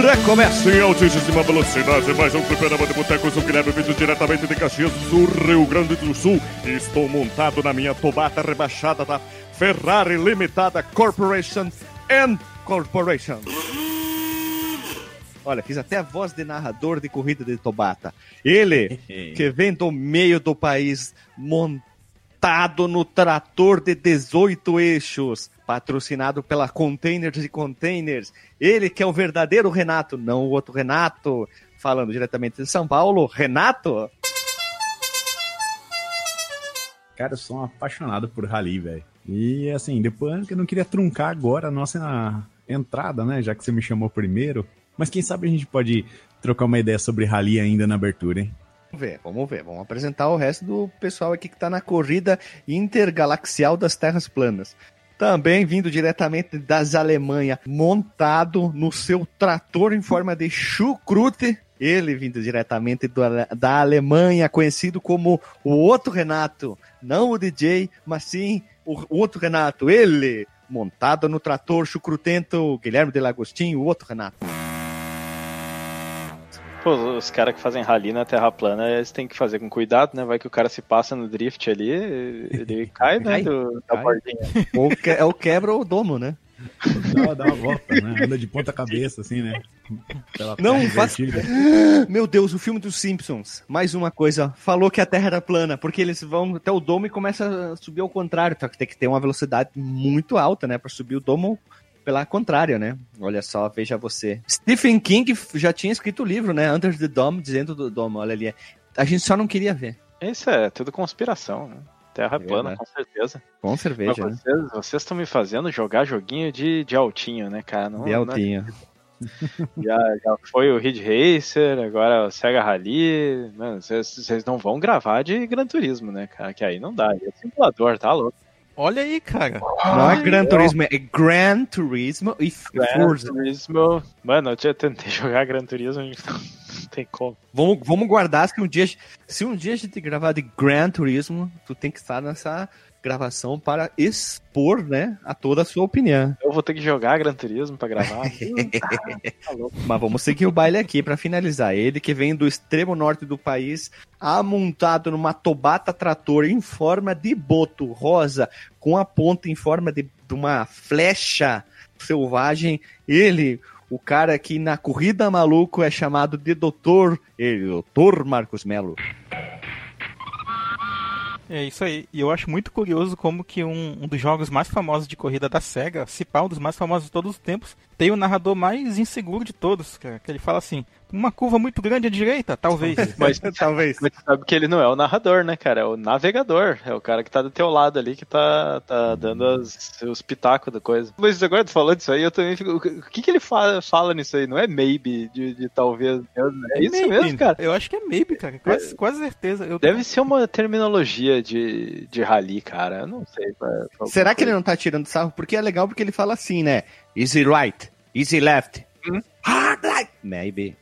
Recomeça em altíssima velocidade, mais um fliperama de boteco, sou Guilherme, vídeo diretamente de Caxias do Rio Grande do Sul. Estou montado na minha tobata rebaixada da Ferrari Limitada Corporation and Corporation. Olha, fiz até a voz de narrador de corrida de Tobata. Ele, que vem do meio do país, montado no trator de 18 eixos, patrocinado pela Containers e Containers. Ele que é o verdadeiro Renato, não o outro Renato. Falando diretamente de São Paulo, Renato. Cara, eu sou um apaixonado por rally, velho. E assim, depois que eu não queria truncar agora a nossa entrada, né? Já que você me chamou primeiro. Mas quem sabe a gente pode trocar uma ideia sobre rally ainda na abertura, hein? Vamos ver, vamos ver. Vamos apresentar o resto do pessoal aqui que está na corrida intergalaxial das Terras Planas. Também vindo diretamente das Alemanha, montado no seu trator em forma de chucrute. Ele vindo diretamente do, da Alemanha, conhecido como o outro Renato. Não o DJ, mas sim o, o outro Renato. Ele, montado no trator chucrutento, Guilherme de Lagostinho, o outro Renato. Pô, os caras que fazem rally na terra plana, eles têm que fazer com cuidado, né? Vai que o cara se passa no drift ali, ele cai, né? Do, da bordinha. Ou que, é o quebra o domo, né? Dá, dá uma volta, né? Anda de ponta cabeça, assim, né? Pela não, faz... Meu Deus, o filme dos Simpsons. Mais uma coisa. Falou que a Terra era plana, porque eles vão até o domo e começa a subir ao contrário. Só que tem que ter uma velocidade muito alta, né? Pra subir o domo pela contrária, né? Olha só, veja você. Stephen King já tinha escrito o livro, né? Under the Dome, dizendo do domo. Olha ali. A gente só não queria ver. Isso é tudo conspiração, né? Terra é plana, com certeza. Com cerveja, Mas vocês, né? Vocês estão me fazendo jogar joguinho de, de altinho, né, cara? Não, de altinho. Não já, já foi o Ridge Racer, agora o Sega Rally. Mano, vocês não vão gravar de Gran Turismo, né, cara? Que aí não dá. É simulador, tá louco. Olha aí, cara. Não é Gran Turismo, é Gran Turismo e Gran Turismo. Mano, eu já tentei jogar Gran Turismo, não tem como. Vamos, vamos guardar que um dia, se um dia a gente gravar de Gran Turismo, tu tem que estar nessa gravação para expor, né, a toda a sua opinião. Eu vou ter que jogar Gran Turismo para gravar. tá Mas vamos seguir o baile aqui para finalizar. Ele que vem do extremo norte do país, amontado numa Tobata trator em forma de boto rosa, com a ponta em forma de, de uma flecha selvagem. Ele, o cara que na corrida maluco é chamado de doutor, ele, doutor Marcos Melo. É isso aí. E eu acho muito curioso como que um, um, dos jogos mais famosos de corrida da SEGA, se um dos mais famosos de todos os tempos, tem o narrador mais inseguro de todos, cara. Que ele fala assim, uma curva muito grande à direita, talvez. Mas talvez. Mas sabe que ele não é o narrador, né, cara? É o navegador. É o cara que tá do teu lado ali, que tá, tá dando as, os pitacos da coisa. Mas agora tu falou disso aí, eu também fico. O que, que ele fala, fala nisso aí? Não é maybe, de, de talvez. É isso maybe. mesmo, cara. Eu acho que é maybe, cara. Quase, é, quase certeza. Eu... Deve ser uma terminologia de, de rally, cara. Eu não sei. Pra, Será que ele não tá tirando sarro? Porque é legal porque ele fala assim, né? Easy right, easy left. Hum? Hard right. Maybe.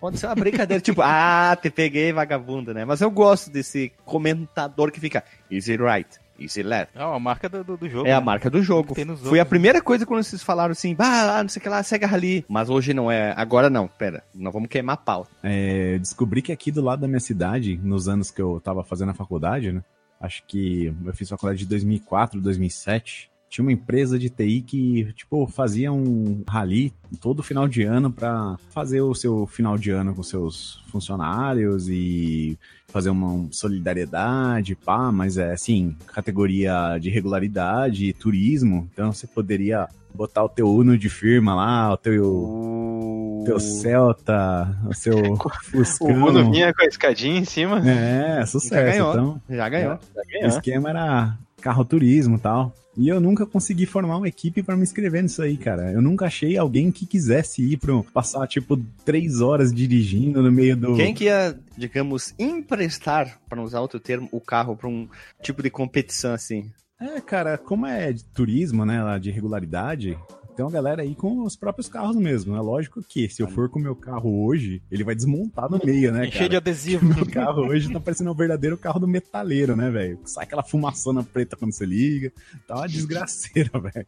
Pode ser uma brincadeira, tipo, ah, te peguei, vagabundo, né? Mas eu gosto desse comentador que fica easy right, easy left. É a marca do, do jogo. É né? a marca do jogo. Foi a primeira coisa quando vocês falaram assim, ah, não sei o que lá, Sega Rally. Mas hoje não é, agora não, pera, nós vamos queimar pau. É, descobri que aqui do lado da minha cidade, nos anos que eu tava fazendo a faculdade, né? Acho que eu fiz faculdade de 2004, 2007 tinha uma empresa de TI que, tipo, fazia um rally todo final de ano para fazer o seu final de ano com seus funcionários e fazer uma solidariedade, pá, mas é assim, categoria de regularidade e turismo, então você poderia botar o teu Uno de firma lá, o teu, uh... teu Celta, o seu Fuscão. O Uno vinha com a escadinha em cima. É, sucesso. Já ganhou. Então, já ganhou. Já ganhou. O esquema era carro turismo e tal. E eu nunca consegui formar uma equipe para me inscrever nisso aí, cara. Eu nunca achei alguém que quisesse ir para passar, tipo, três horas dirigindo no meio do. Quem que ia, digamos, emprestar, para não usar outro termo, o carro para um tipo de competição assim? É, cara, como é de turismo, né, lá de regularidade, Tem uma galera aí com os próprios carros mesmo. É lógico que se eu for com o meu carro hoje, ele vai desmontar no meio, né, Cheio de adesivo. Meu carro hoje tá parecendo um verdadeiro carro do metaleiro, né, velho? Sai aquela fumaçona preta quando você liga. Tá uma desgraceira, velho.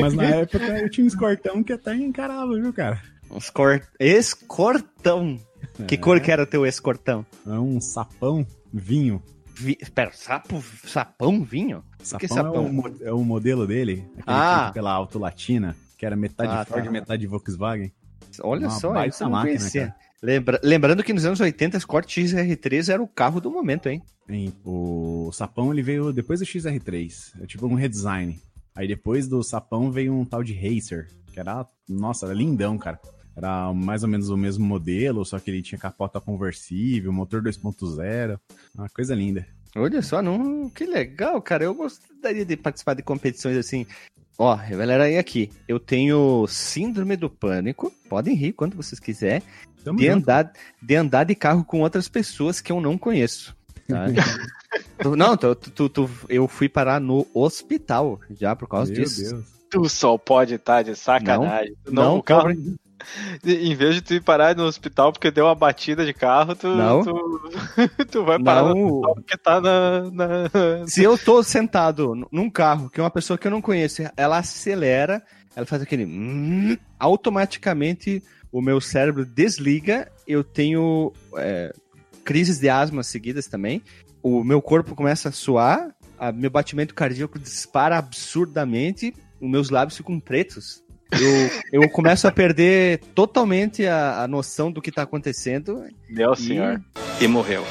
Mas na época eu tinha um escortão que até encarava, viu, cara? Uns cor... Escortão. Que É. cor que era o teu escortão? É um sapão vinho. Vi... Pera, sapo, sapão, vinho? Sapão, que sapão? É, o, é o modelo dele, aquele Ah. pela Auto Latina, que era metade Ah, Ford tá. e metade Volkswagen. Olha Uma só, isso eu não máquina, conhecia. cara. Lembra... Lembrando que nos anos 80, Escort XR3 era o carro do momento, hein? Em- o sapão ele veio depois do XR3, é tipo um redesign. Aí depois do sapão veio um tal de Racer, que era, nossa, era lindão, cara. Era mais ou menos o mesmo modelo, só que ele tinha capota conversível, motor 2.0, uma coisa linda. Olha só, não... que legal, cara. Eu gostaria de participar de competições assim. Ó, galera, aí aqui. Eu tenho síndrome do pânico. Podem rir quando vocês quiserem. Tamo De junto. andar, de andar de carro com outras pessoas que eu não conheço. tá? Não, tu, tu- tu- eu fui parar no hospital já por causa Meu disso. Deus. Tu só pode estar de sacanagem. Tu Não, o carro, cara. em vez de tu ir parar no hospital porque deu uma batida de carro, tu, Não. tu, tu vai parar no Não, hospital porque tá na, na- se eu tô sentado num carro que uma pessoa que eu não conheço, ela acelera, ela faz aquele. hum, automaticamente o meu cérebro desliga, eu tenho é, crises de asma seguidas também, o meu corpo começa a suar, a- meu batimento cardíaco dispara absurdamente, os meus lábios ficam pretos. Eu, eu começo a perder totalmente a, a noção do que tá acontecendo. Meu e senhor. E morreu.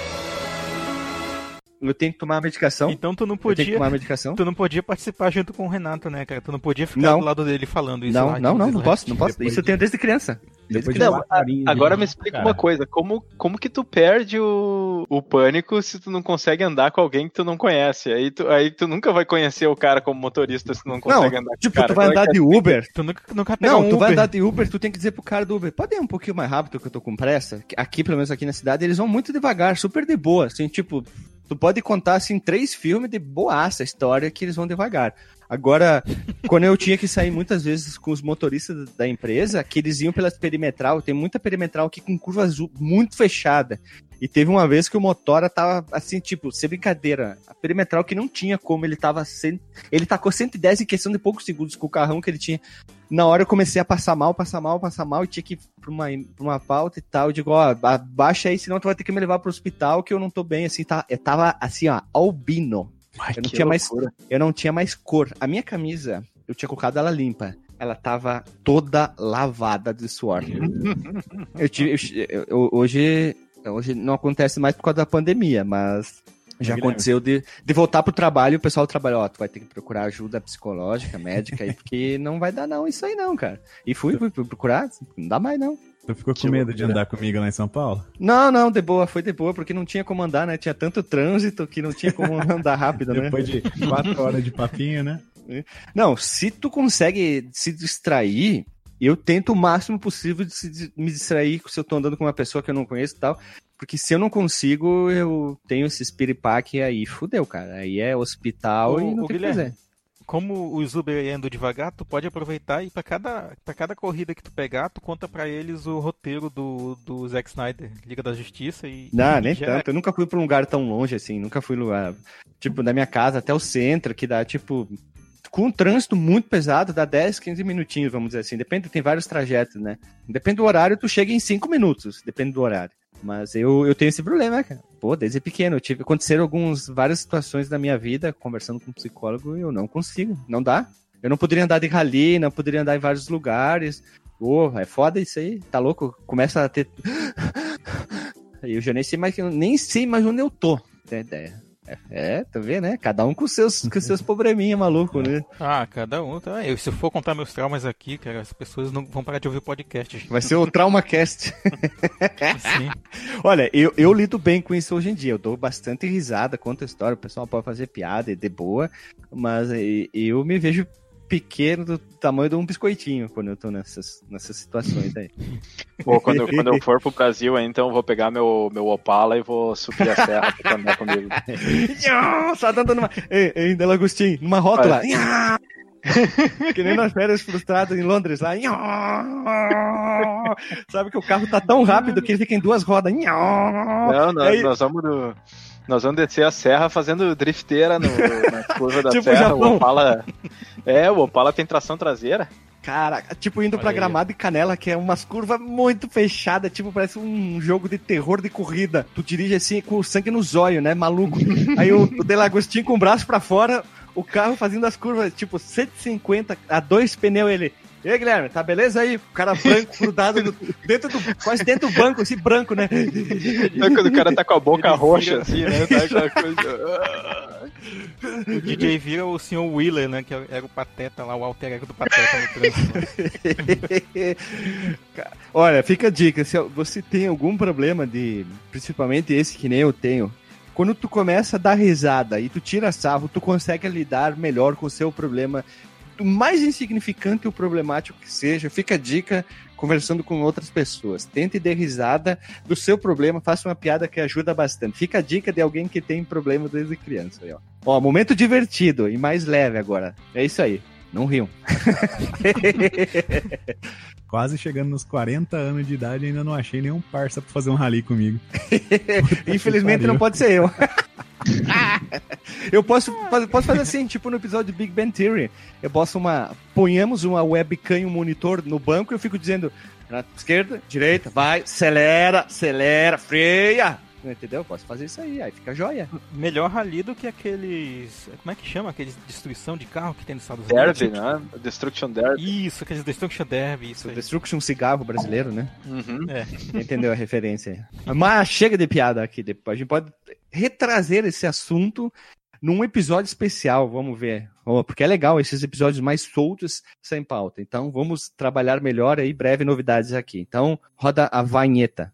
Eu tenho que tomar a medicação. Então tu não Eu tenho que podia. tomar a medicação. Tu não podia participar junto com o Renato, né, cara? Tu não podia ficar Não. do lado dele falando isso Não, lá, não, não, não posso, não posso. Depois Isso eu de- tenho desde criança. Desde de. Não, horinhas Agora de- me explica cara, uma coisa, como, como que tu perde o, o pânico se tu não consegue andar com alguém que tu não conhece? Aí tu, aí tu nunca vai conhecer o cara como motorista se tu não consegue andar com o Tipo, cara. tu vai é andar de Uber. Tu nunca, nunca pega Não, um tu vai Uber. andar de Uber, tu tem que dizer pro cara do Uber, pode ir um pouquinho mais rápido que eu tô com pressa. Aqui, pelo menos aqui na cidade, eles vão muito devagar, super de boa. Assim, tipo, tu pode contar, assim, três filmes de boaça a história que eles vão devagar. Agora, quando eu tinha que sair muitas vezes com os motoristas da empresa, que eles iam pela perimetral, tem muita perimetral aqui com curva azul muito fechada. E teve uma vez que o motora tava assim, tipo, sem brincadeira, a perimetral que não tinha como, ele tava cem... ele tacou 110 em questão de poucos segundos com o carrão que ele tinha. Na hora eu comecei a passar mal, passar mal, passar mal, e tinha que ir pra uma, pra uma pauta e tal. Eu digo, ó, abaixa aí, senão tu vai ter que me levar pro hospital que eu não tô bem, assim, tá? Eu tava assim, ó, albino. Ai, Eu não tinha mais eu não tinha mais cor. A minha camisa, eu tinha colocado ela limpa. Ela tava toda lavada de suor. eu tive, eu- eu- hoje, hoje não acontece mais por causa da pandemia, mas já Guilherme. aconteceu de, de voltar pro trabalho e o pessoal do trabalho, ó, tu vai ter que procurar ajuda psicológica, médica, aí, porque não vai dar não isso aí não, cara. E fui, fui procurar, não dá mais não. Tu ficou com medo de andar comigo lá em São Paulo? Não, não, de boa, foi de boa, porque não tinha como andar, né? Tinha tanto trânsito que não tinha como andar rápido, né? Depois de quatro horas de papinho, né? Não, se tu consegue se distrair, eu tento o máximo possível de me distrair se eu tô andando com uma pessoa que eu não conheço e tal. Porque se eu não consigo, eu tenho esse piripaque aí, fudeu, cara. Aí é hospital Ô, e não ô, tem o que Guilherme, fazer. Como os Uber andam devagar, tu pode aproveitar e pra cada, pra cada corrida que tu pegar, tu conta pra eles o roteiro do, do Zack Snyder, Liga da Justiça e. Não, e nem tanto. Eu nunca fui pra um lugar tão longe assim. Nunca fui lugar. Tipo, da minha casa até o centro, que dá, tipo. Com um trânsito muito pesado, dá 10, 15 minutinhos, vamos dizer assim. Depende, tem vários trajetos, né? Depende do horário, tu chega em 5 minutos, depende do horário. Mas eu, eu tenho esse problema, cara. Pô, desde pequeno. Tive, aconteceram alguns, várias situações da minha vida, conversando com um psicólogo, e eu não consigo. Não dá. Eu não poderia andar de rally, não poderia andar em vários lugares. Pô, é foda isso aí. Tá louco? Começa a ter. Eu já nem sei mais, nem sei mais onde eu tô. Tem ideia. É, é, tá vendo, né? Cada um com seus, com seus probleminha maluco, né? Ah, cada um. Tá? Eu, se eu for contar meus traumas aqui, cara, as pessoas não vão parar de ouvir o podcast. Vai ser o TraumaCast. Assim. Olha, eu, eu lido bem com isso hoje em dia. Eu dou bastante risada, conto a história. O pessoal pode fazer piada e de boa, mas eu me vejo pequeno do tamanho de um biscoitinho quando eu tô nessas, nessas situações aí. Pô, quando, quando eu for pro Brasil, aí, então eu vou pegar meu, meu Opala e vou subir a serra pra andar comigo. Só dando numa. Ei, ei, Agostinho, numa rótula. Que nem nas férias frustradas em Londres lá. Sabe que o carro tá tão rápido que ele fica em duas rodas. Não, nós, Aí- nós vamos no- Nós vamos descer a serra fazendo drifteira no, na curva da Tipo serra. Japão. O Opala. É, o Opala tem tração traseira. Cara, tipo indo Olha pra aí. Gramado e Canela, que é umas curvas muito fechadas, tipo, parece um jogo de terror de corrida. Tu dirige assim com o sangue no zóio, né? Maluco. Aí o, o Delagostinho com o braço pra fora, o carro fazendo as curvas, tipo, 150 a dois pneus ele. E aí, Guilherme, tá beleza aí? O cara branco, grudado no- dentro do. Quase dentro do banco, assim, branco, né? Quando o cara tá com a boca Ele roxa, vira- assim, né? Tá aquela coisa. O DJ vira o Sr. Wheeler, né? Que era o Pateta lá, o alter ego do Pateta no trânsito. Olha, fica a dica, se você tem algum problema de, principalmente esse que nem eu tenho, quando tu começa a dar risada e tu tira sarro, tu consegue lidar melhor com o seu problema, mais insignificante ou problemático que seja, fica a dica conversando com outras pessoas. Tente dar risada do seu problema, faça uma piada que ajuda bastante. Fica a dica de alguém que tem problema desde criança. Aí, ó. ó, momento divertido e mais leve agora. É isso aí. Não riam. Quase chegando nos 40 anos de idade, ainda não achei nenhum parça pra fazer um rally comigo. Infelizmente não pode ser eu. eu posso, posso fazer assim, tipo no episódio de Big Bang Theory. Eu posso uma. Ponhamos uma webcam e um monitor no banco e eu fico dizendo. Esquerda, direita, vai, acelera, acelera, freia. Entendeu? Eu posso fazer isso aí, aí fica joia. Melhor rally do que aqueles. Como é que chama? Aqueles destruição de carro que tem nos Estados Unidos? Derby, né? Destruction Derby. Isso, aqueles Destruction Derby, isso aí. Destruction cigarro brasileiro, né? Uhum. Entendeu a referência? Mas chega de piada aqui. depois. A gente pode retrazer esse assunto num episódio especial, vamos ver. Ó, Porque é legal esses episódios mais soltos, sem pauta. Então vamos trabalhar melhor aí, breve novidades aqui. Então roda a vanheta.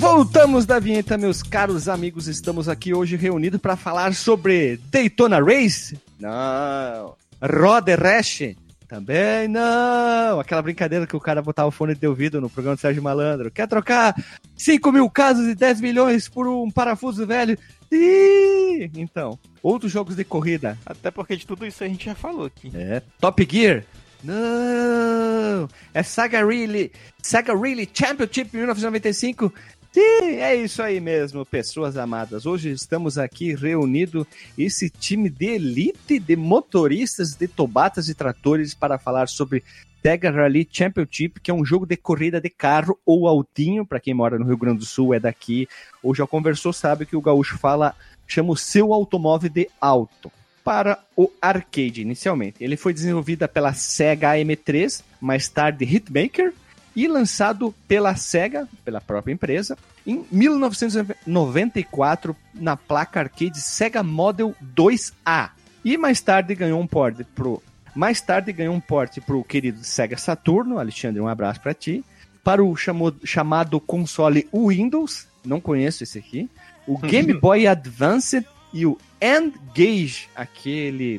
Voltamos da vinheta, meus caros amigos. Estamos aqui hoje reunidos para falar sobre Daytona Race? Não. Roder Rash? Também não. Aquela brincadeira que o cara botava o fone de ouvido no programa do Sérgio Malandro. Quer trocar 5 mil casas e 10 milhões por um parafuso velho? Ih! Então, outros jogos de corrida. Até porque de tudo isso a gente já falou aqui. É. Top Gear? Não! É Saga Really, Saga Really Championship 1995? Sim, é isso aí mesmo, pessoas amadas. Hoje estamos aqui reunidos, esse time de elite de motoristas de tobatas e tratores para falar sobre Sega Rally Championship, que é um jogo de corrida de carro ou altinho, para quem mora no Rio Grande do Sul, é daqui, ou já conversou, sabe que o gaúcho fala, chama o seu automóvel de alto para o arcade inicialmente. Ele foi desenvolvido pela Sega AM3, mais tarde Hitmaker, e lançado pela Sega, pela própria empresa, em 1994 na placa arcade Sega Model 2A. E mais tarde ganhou um port pro mais tarde ganhou um port pro querido Sega Saturno, Alexandre, um abraço para ti, para o chamado console Windows, não conheço esse aqui, o Game Boy Advance e o N-Gage, aquele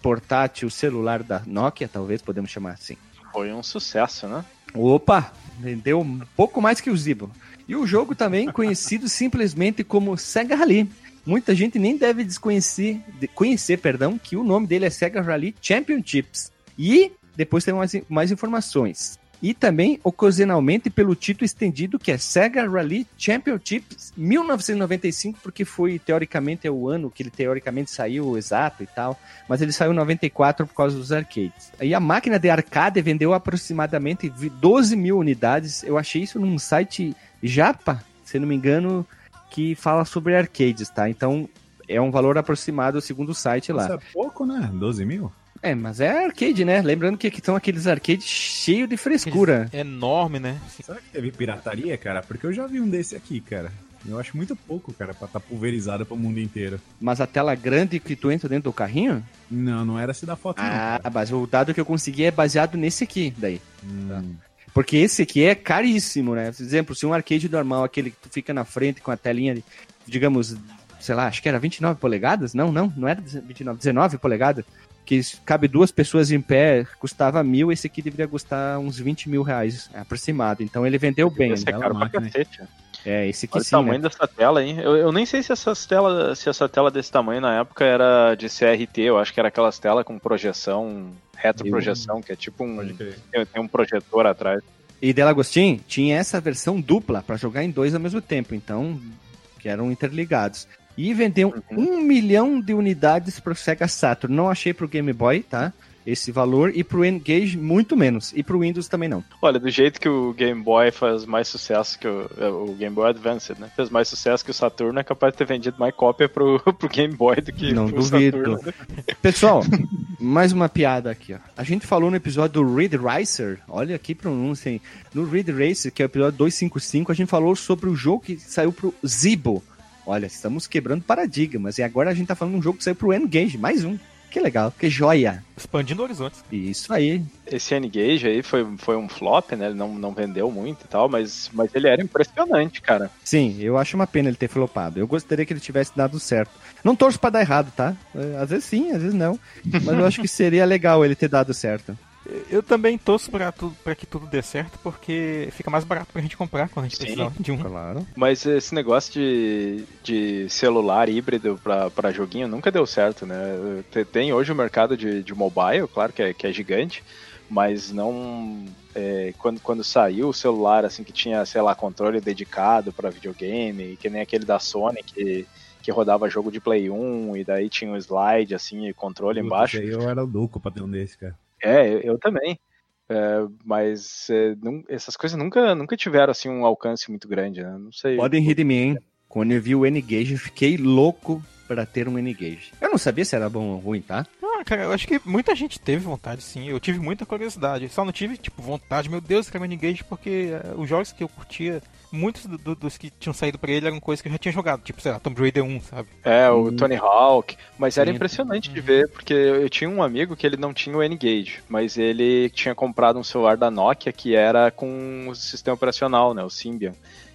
portátil celular da Nokia, talvez podemos chamar assim. Foi um sucesso, né? Opa, vendeu um pouco mais que o Zibo. E o jogo também conhecido simplesmente como Sega Rally. Muita gente nem deve desconhecer, de- conhecer, perdão, que o nome dele é Sega Rally Championships. E depois tem mais, mais informações. E também, ocasionalmente, pelo título estendido que é Sega Rally Championships 1995, porque foi, teoricamente, é o ano que ele teoricamente saiu exato e tal, mas ele saiu em 94 por causa dos arcades. Aí a máquina de arcade vendeu aproximadamente vi- 12 mil unidades. Eu achei isso num site japa, se não me engano, que fala sobre arcades, tá? Então, é um valor aproximado segundo o site lá. Isso é pouco, né? 12 mil? É, mas é arcade, né? Lembrando que aqui estão aqueles arcades cheios de frescura. É enorme, né? Será que teve pirataria, cara? Porque eu já vi um desse aqui, cara. Eu acho muito pouco, cara, pra estar tá pulverizado pro mundo inteiro. Mas a tela grande que tu entra dentro do carrinho? Não, não era essa da foto, ah, não. mas o dado que eu consegui é baseado nesse aqui, daí. Hum. Porque esse aqui é caríssimo, né? Por exemplo, se um arcade normal, aquele que tu fica na frente com a telinha, de, digamos, sei lá, acho que era 29 polegadas? Não, não, não era 29, 19 polegadas. Que cabe duas pessoas em pé, custava mil, esse aqui deveria custar uns 20 mil reais, aproximado. Então ele vendeu bem. Esse é né? caro pra cacete. É, esse aqui Olha o sim, tamanho né? dessa tela, hein? Eu, eu nem sei se, essas tela, se essa tela desse tamanho na época era de CRT, eu acho que era aquelas telas com projeção, retroprojeção, que é tipo um. Tem, tem um projetor atrás. E Delagostin tinha essa versão dupla para jogar em dois ao mesmo tempo, então que eram interligados. E vendeu Uhum. um milhão de unidades para o Sega Saturn. Não achei para o Game Boy, tá? Esse valor e para o N-Gage muito menos e para o Windows também não. Olha, do jeito que o Game Boy faz mais sucesso que o, é, o Game Boy Advance, né? Fez mais sucesso que o Saturno, é capaz de ter vendido mais cópia pro, pro Game Boy do que Não pro duvido. Saturno. né? Pessoal, mais uma piada aqui, ó. A gente falou no episódio do Ridge Racer, olha que pronúncia, hein? No Ridge Racer, que é o episódio 255, a gente falou sobre o jogo que saiu pro Zibo. Olha, estamos quebrando paradigmas. E agora a gente tá falando de um jogo que saiu pro N-Gage, mais um. Que legal, que joia. Expandindo horizontes. Isso aí. Esse N-Gage aí foi, foi um flop, né? Ele não, não vendeu muito e tal, mas, mas ele era impressionante, cara. Sim, eu acho uma pena ele ter flopado. Eu gostaria que ele tivesse dado certo. Não torço pra dar errado, tá? Às vezes sim, às vezes não. Mas eu acho que seria legal ele ter dado certo. Eu também torço pra, tu, pra que tudo dê certo, porque fica mais barato pra gente comprar quando a gente Sim. precisar de um. Claro. Mas esse negócio de, de celular híbrido pra, pra joguinho nunca deu certo, né? Te- Tem hoje o mercado de, de mobile, claro que é, que é gigante, mas não. é, quando, quando saiu o celular, assim, que tinha, sei lá, controle dedicado pra videogame, que nem aquele da Sony que, que rodava jogo de Play 1 e daí tinha um slide, assim, e controle embaixo. Puta, Eu era louco pra ter um desse, cara. É, eu, eu também. É, mas é, nun- essas coisas nunca, nunca tiveram assim um alcance muito grande, né? Não sei. Podem rir de mim, hein? Quando eu vi o N-Gage, eu fiquei louco pra ter um N-Gage. Eu não sabia se era bom ou ruim, tá? Ah, cara, eu acho que muita gente teve vontade, sim. Eu tive muita curiosidade. Só não tive, tipo, vontade, meu Deus, cara, Engage, porque eh, os jogos que eu curtia, muitos do- do- dos que tinham saído pra ele eram coisas que eu já tinha jogado. Tipo, sei lá, Tomb Raider 1, sabe? É, o Tony Hawk. Mas era Sim. impressionante de ver, porque eu tinha um amigo que ele não tinha o N-Gage, mas ele tinha comprado um celular da Nokia que era com o sistema operacional, né? O Symbian.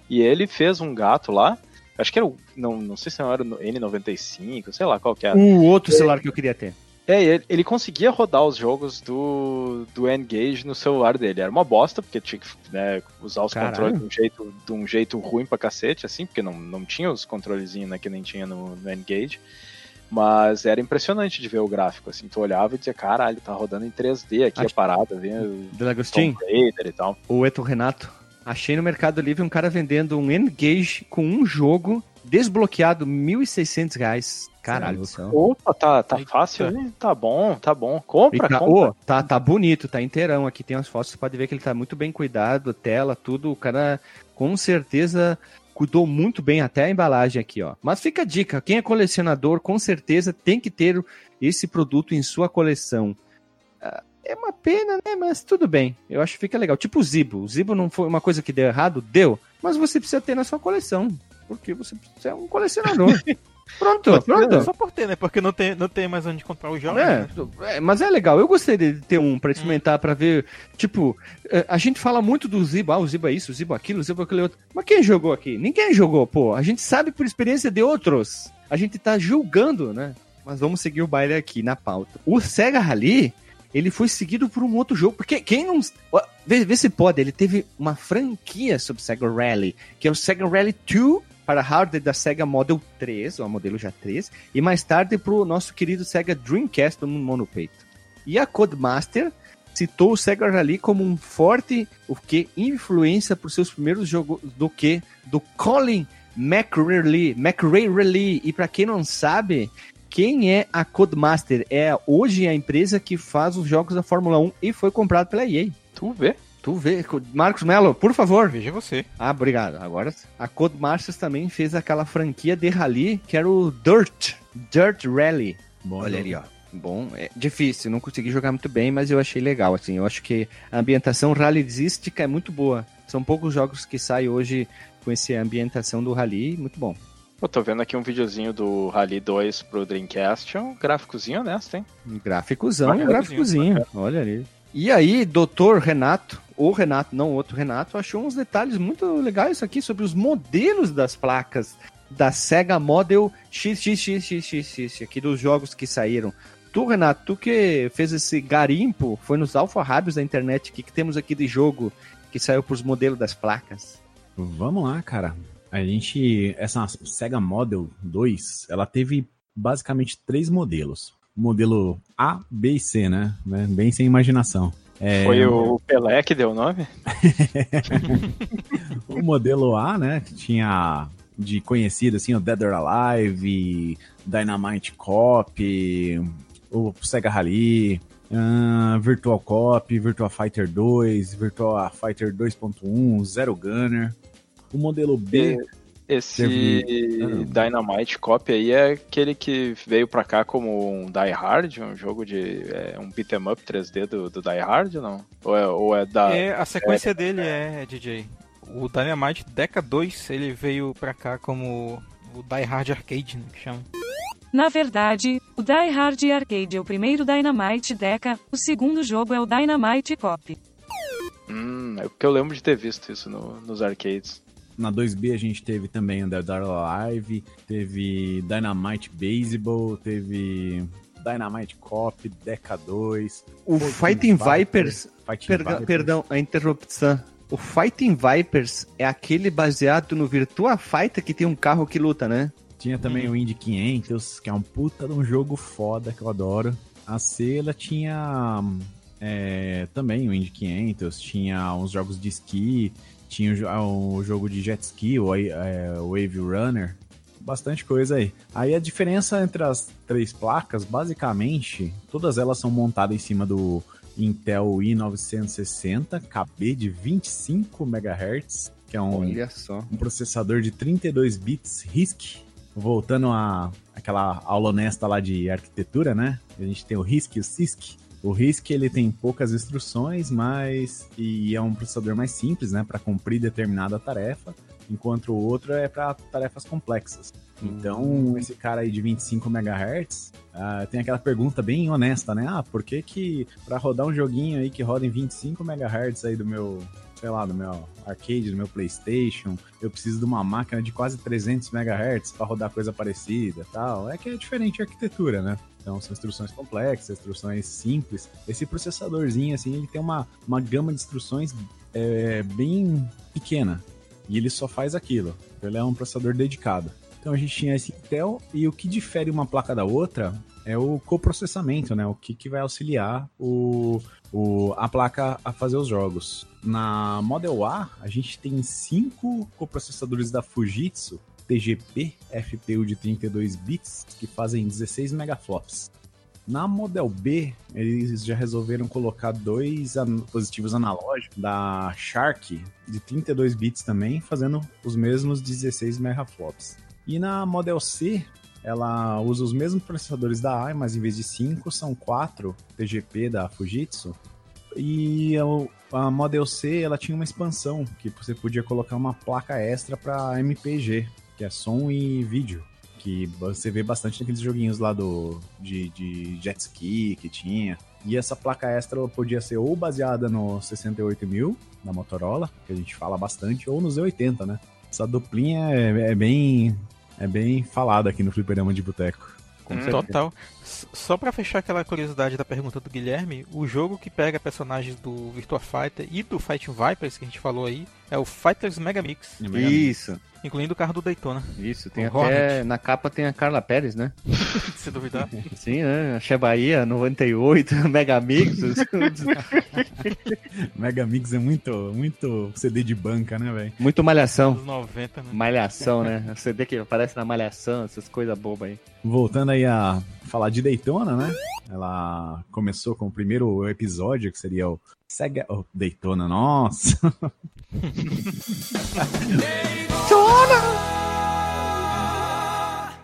E ele fez um gato lá. Acho que era o. Não, não sei se não era o N95, sei lá qual que era. O outro celular que eu queria ter. É, ele, ele conseguia rodar os jogos do, do N-Gage no celular dele. Era uma bosta, porque tinha que né, usar os Caralho. controles de um, jeito, de um jeito ruim pra cacete, assim, porque não, não tinha os controlezinhos né, que nem tinha no, no N-Gage. Mas era impressionante de ver o gráfico, assim, tu olhava e dizia, caralho, tá rodando em 3D aqui Acho- a parada, vem Delagostin, Tomb Raider e tal. o Eto Renato. Achei no Mercado Livre um cara vendendo um N-Gage com um jogo desbloqueado, 1.600 reais. Caralho do céu. Opa, tá, tá Eita. fácil, hein? tá bom, tá bom. Compra, tá, compra. ô, tá, tá bonito, tá inteirão. Aqui tem as fotos, você pode ver que ele tá muito bem cuidado, tela, tudo. O cara com certeza cuidou muito bem até a embalagem aqui, ó. Mas fica a dica, quem é colecionador com certeza tem que ter esse produto em sua coleção. É uma pena, né? Mas tudo bem. Eu acho que fica legal. Tipo o Zibo. O Zibo não foi uma coisa que deu errado? Deu. Mas você precisa ter na sua coleção. Porque você precisa ser um colecionador. pronto, pronto. Só por ter, né? Porque não tem, não tem mais onde comprar os jogos, É, né? é, mas é legal. Eu gostaria de ter um pra experimentar, pra ver. Tipo, é, a gente fala muito do Zibo, ah, o Zibo é isso, o Zibo é aquilo, o Zibo é aquele outro. Mas quem jogou aqui? Ninguém jogou, pô. A gente sabe por experiência de outros. A gente tá julgando, né? Mas vamos seguir o baile aqui na pauta. O Sega Rally, ele foi seguido por um outro jogo. Porque quem não. Vê, vê se pode, ele teve uma franquia sobre Sega Rally, que é o Sega Rally 2 para hardware da Sega Model 3, ou modelo já 3, e mais tarde para o nosso querido Sega Dreamcast no monopeito. E a Codemaster citou o Sega Rally como um forte o que influência por seus primeiros jogos do que do Colin McRae, McRae E para quem não sabe, quem é a Codemaster? É hoje a empresa que faz os jogos da Fórmula 1 e foi comprado pela EA. Tu vê? Tu vê, Marcos Mello, por favor. Veja você. Ah, obrigado. Agora, a Codemasters também fez aquela franquia de rally que era o Dirt. Dirt Rally. Bom Olha ali, ó. Bom, é difícil, não consegui jogar muito bem, mas eu achei legal, assim. Eu acho que a ambientação rallyzística é muito boa. São poucos jogos que saem hoje com essa ambientação do rally, muito bom. Eu tô vendo aqui um videozinho do Rally 2 pro Dreamcast, é um gráficozinho honesto, hein? Um gráficozão, um gráficozinho. Olha ali. E aí, doutor Renato, ou Renato, não outro Renato, achou uns detalhes muito legais aqui sobre os modelos das placas da Sega Model XXXXX, aqui dos jogos que saíram. Tu, Renato, tu que fez esse garimpo, foi nos alfarrábios da internet, o que, que temos aqui de jogo que saiu pros modelos das placas? Vamos lá, cara. A gente. Essa Sega Model 2, ela teve basicamente três modelos. O modelo A, B e C, né? Né? Bem sem imaginação. É, Foi o Pelé que deu o nome? o modelo A, né? Que tinha de conhecido assim, o Dead or Alive, Dynamite Cop, o Sega Rally, ah, Virtual Cop, Virtua Fighter 2, Virtua Fighter 2.1, Zero Gunner. O modelo B. Esse Teve- Dynamite Cop aí é aquele que veio pra cá como um Die Hard, um jogo de. É, um beat'em up 3D do, do Die Hard, não? Ou é, ou é da. É, a sequência dele é, DJ. O Dynamite Deca 2, ele veio pra cá como o Die Hard Arcade, né, que chama. Na verdade, o Die Hard Arcade é o primeiro Dynamite Deca, o segundo jogo é o Dynamite Cop. Hum, é porque eu lembro de ter visto isso no- nos arcades. Na 2B a gente teve também or Alive, teve Dynamite Baseball, teve Dynamite Cop, Deca 2. O Fighting Vipers Fighting Perga- Vipers. Perdão, a interrupção. O Fighting Vipers é aquele baseado no Virtua Fighter que tem um carro que luta, né? Tinha também o Indy 500, que é um puta de um jogo foda que eu adoro. A C, ela tinha é, também o Indy 500, tinha uns jogos de esqui, tinha o, jo- ah, o jogo de jet ski, o é, Wave Runner, bastante coisa aí. Aí a diferença entre as três placas, basicamente, todas elas são montadas em cima do Intel i960 KB de 25 MHz, que é um um processador de 32 bits RISC. Voltando a aquela aula honesta lá de arquitetura, né? A gente tem o RISC e o CISC. O RISC ele tem poucas instruções, mas e é um processador mais simples, né, para cumprir determinada tarefa, enquanto o outro é para tarefas complexas. Então, esse cara aí de 25 MHz, ah, tem aquela pergunta bem honesta, né? Ah, por que que para rodar um joguinho aí que roda em 25 MHz aí do meu, sei lá, do meu arcade, do meu PlayStation, eu preciso de uma máquina de quase 300 MHz para rodar coisa parecida, tal? É que é diferente a arquitetura, né? Então são instruções complexas, instruções simples. Esse processadorzinho assim, ele tem uma, uma gama de instruções é, bem pequena e ele só faz aquilo. Ele é um processador dedicado. Então a gente tinha esse Intel e o que difere uma placa da outra é o coprocessamento, né? O que, que vai auxiliar o, o, a placa a fazer os jogos. Na Model A, a gente tem cinco coprocessadores da Fujitsu TGP FPU de 32 bits que fazem 16 megaflops. Na Model B, eles já resolveram colocar dois an- positivos analógicos da Shark de 32 bits também, fazendo os mesmos 16 megaflops. E na Model C, ela usa os mesmos processadores da AI, mas em vez de 5, são 4 TGP da Fujitsu. E a Model C, ela tinha uma expansão, que você podia colocar uma placa extra para MPG, que é som e vídeo. Que você vê bastante naqueles joguinhos lá do, de, de jet ski que tinha. E essa placa extra ela podia ser ou baseada no 68000 da Motorola, que a gente fala bastante, ou no Z80, né? Essa duplinha é, é bem é bem falada aqui no Fliperama de Boteco. Com Hum. Total. Só pra fechar aquela curiosidade da pergunta do Guilherme, o jogo que pega personagens do Virtua Fighter e do Fighting Vipers que a gente falou aí é o Fighters Mega Mix, Isso, incluindo o carro do Daytona, isso. Tem O até. Hornet. Na capa tem a Carla Pérez, né? se duvidar. Sim, né? A Che Bahia, 98, Megamix. Mega Mix é muito, muito CD de banca, né, velho? Muito malhação. Anos 90, né? Malhação, né? O CD que aparece na malhação, essas coisas bobas aí. Voltando aí a falar de Daytona, né? Ela começou com o primeiro episódio, que seria o Sega... Oh, Daytona, nossa!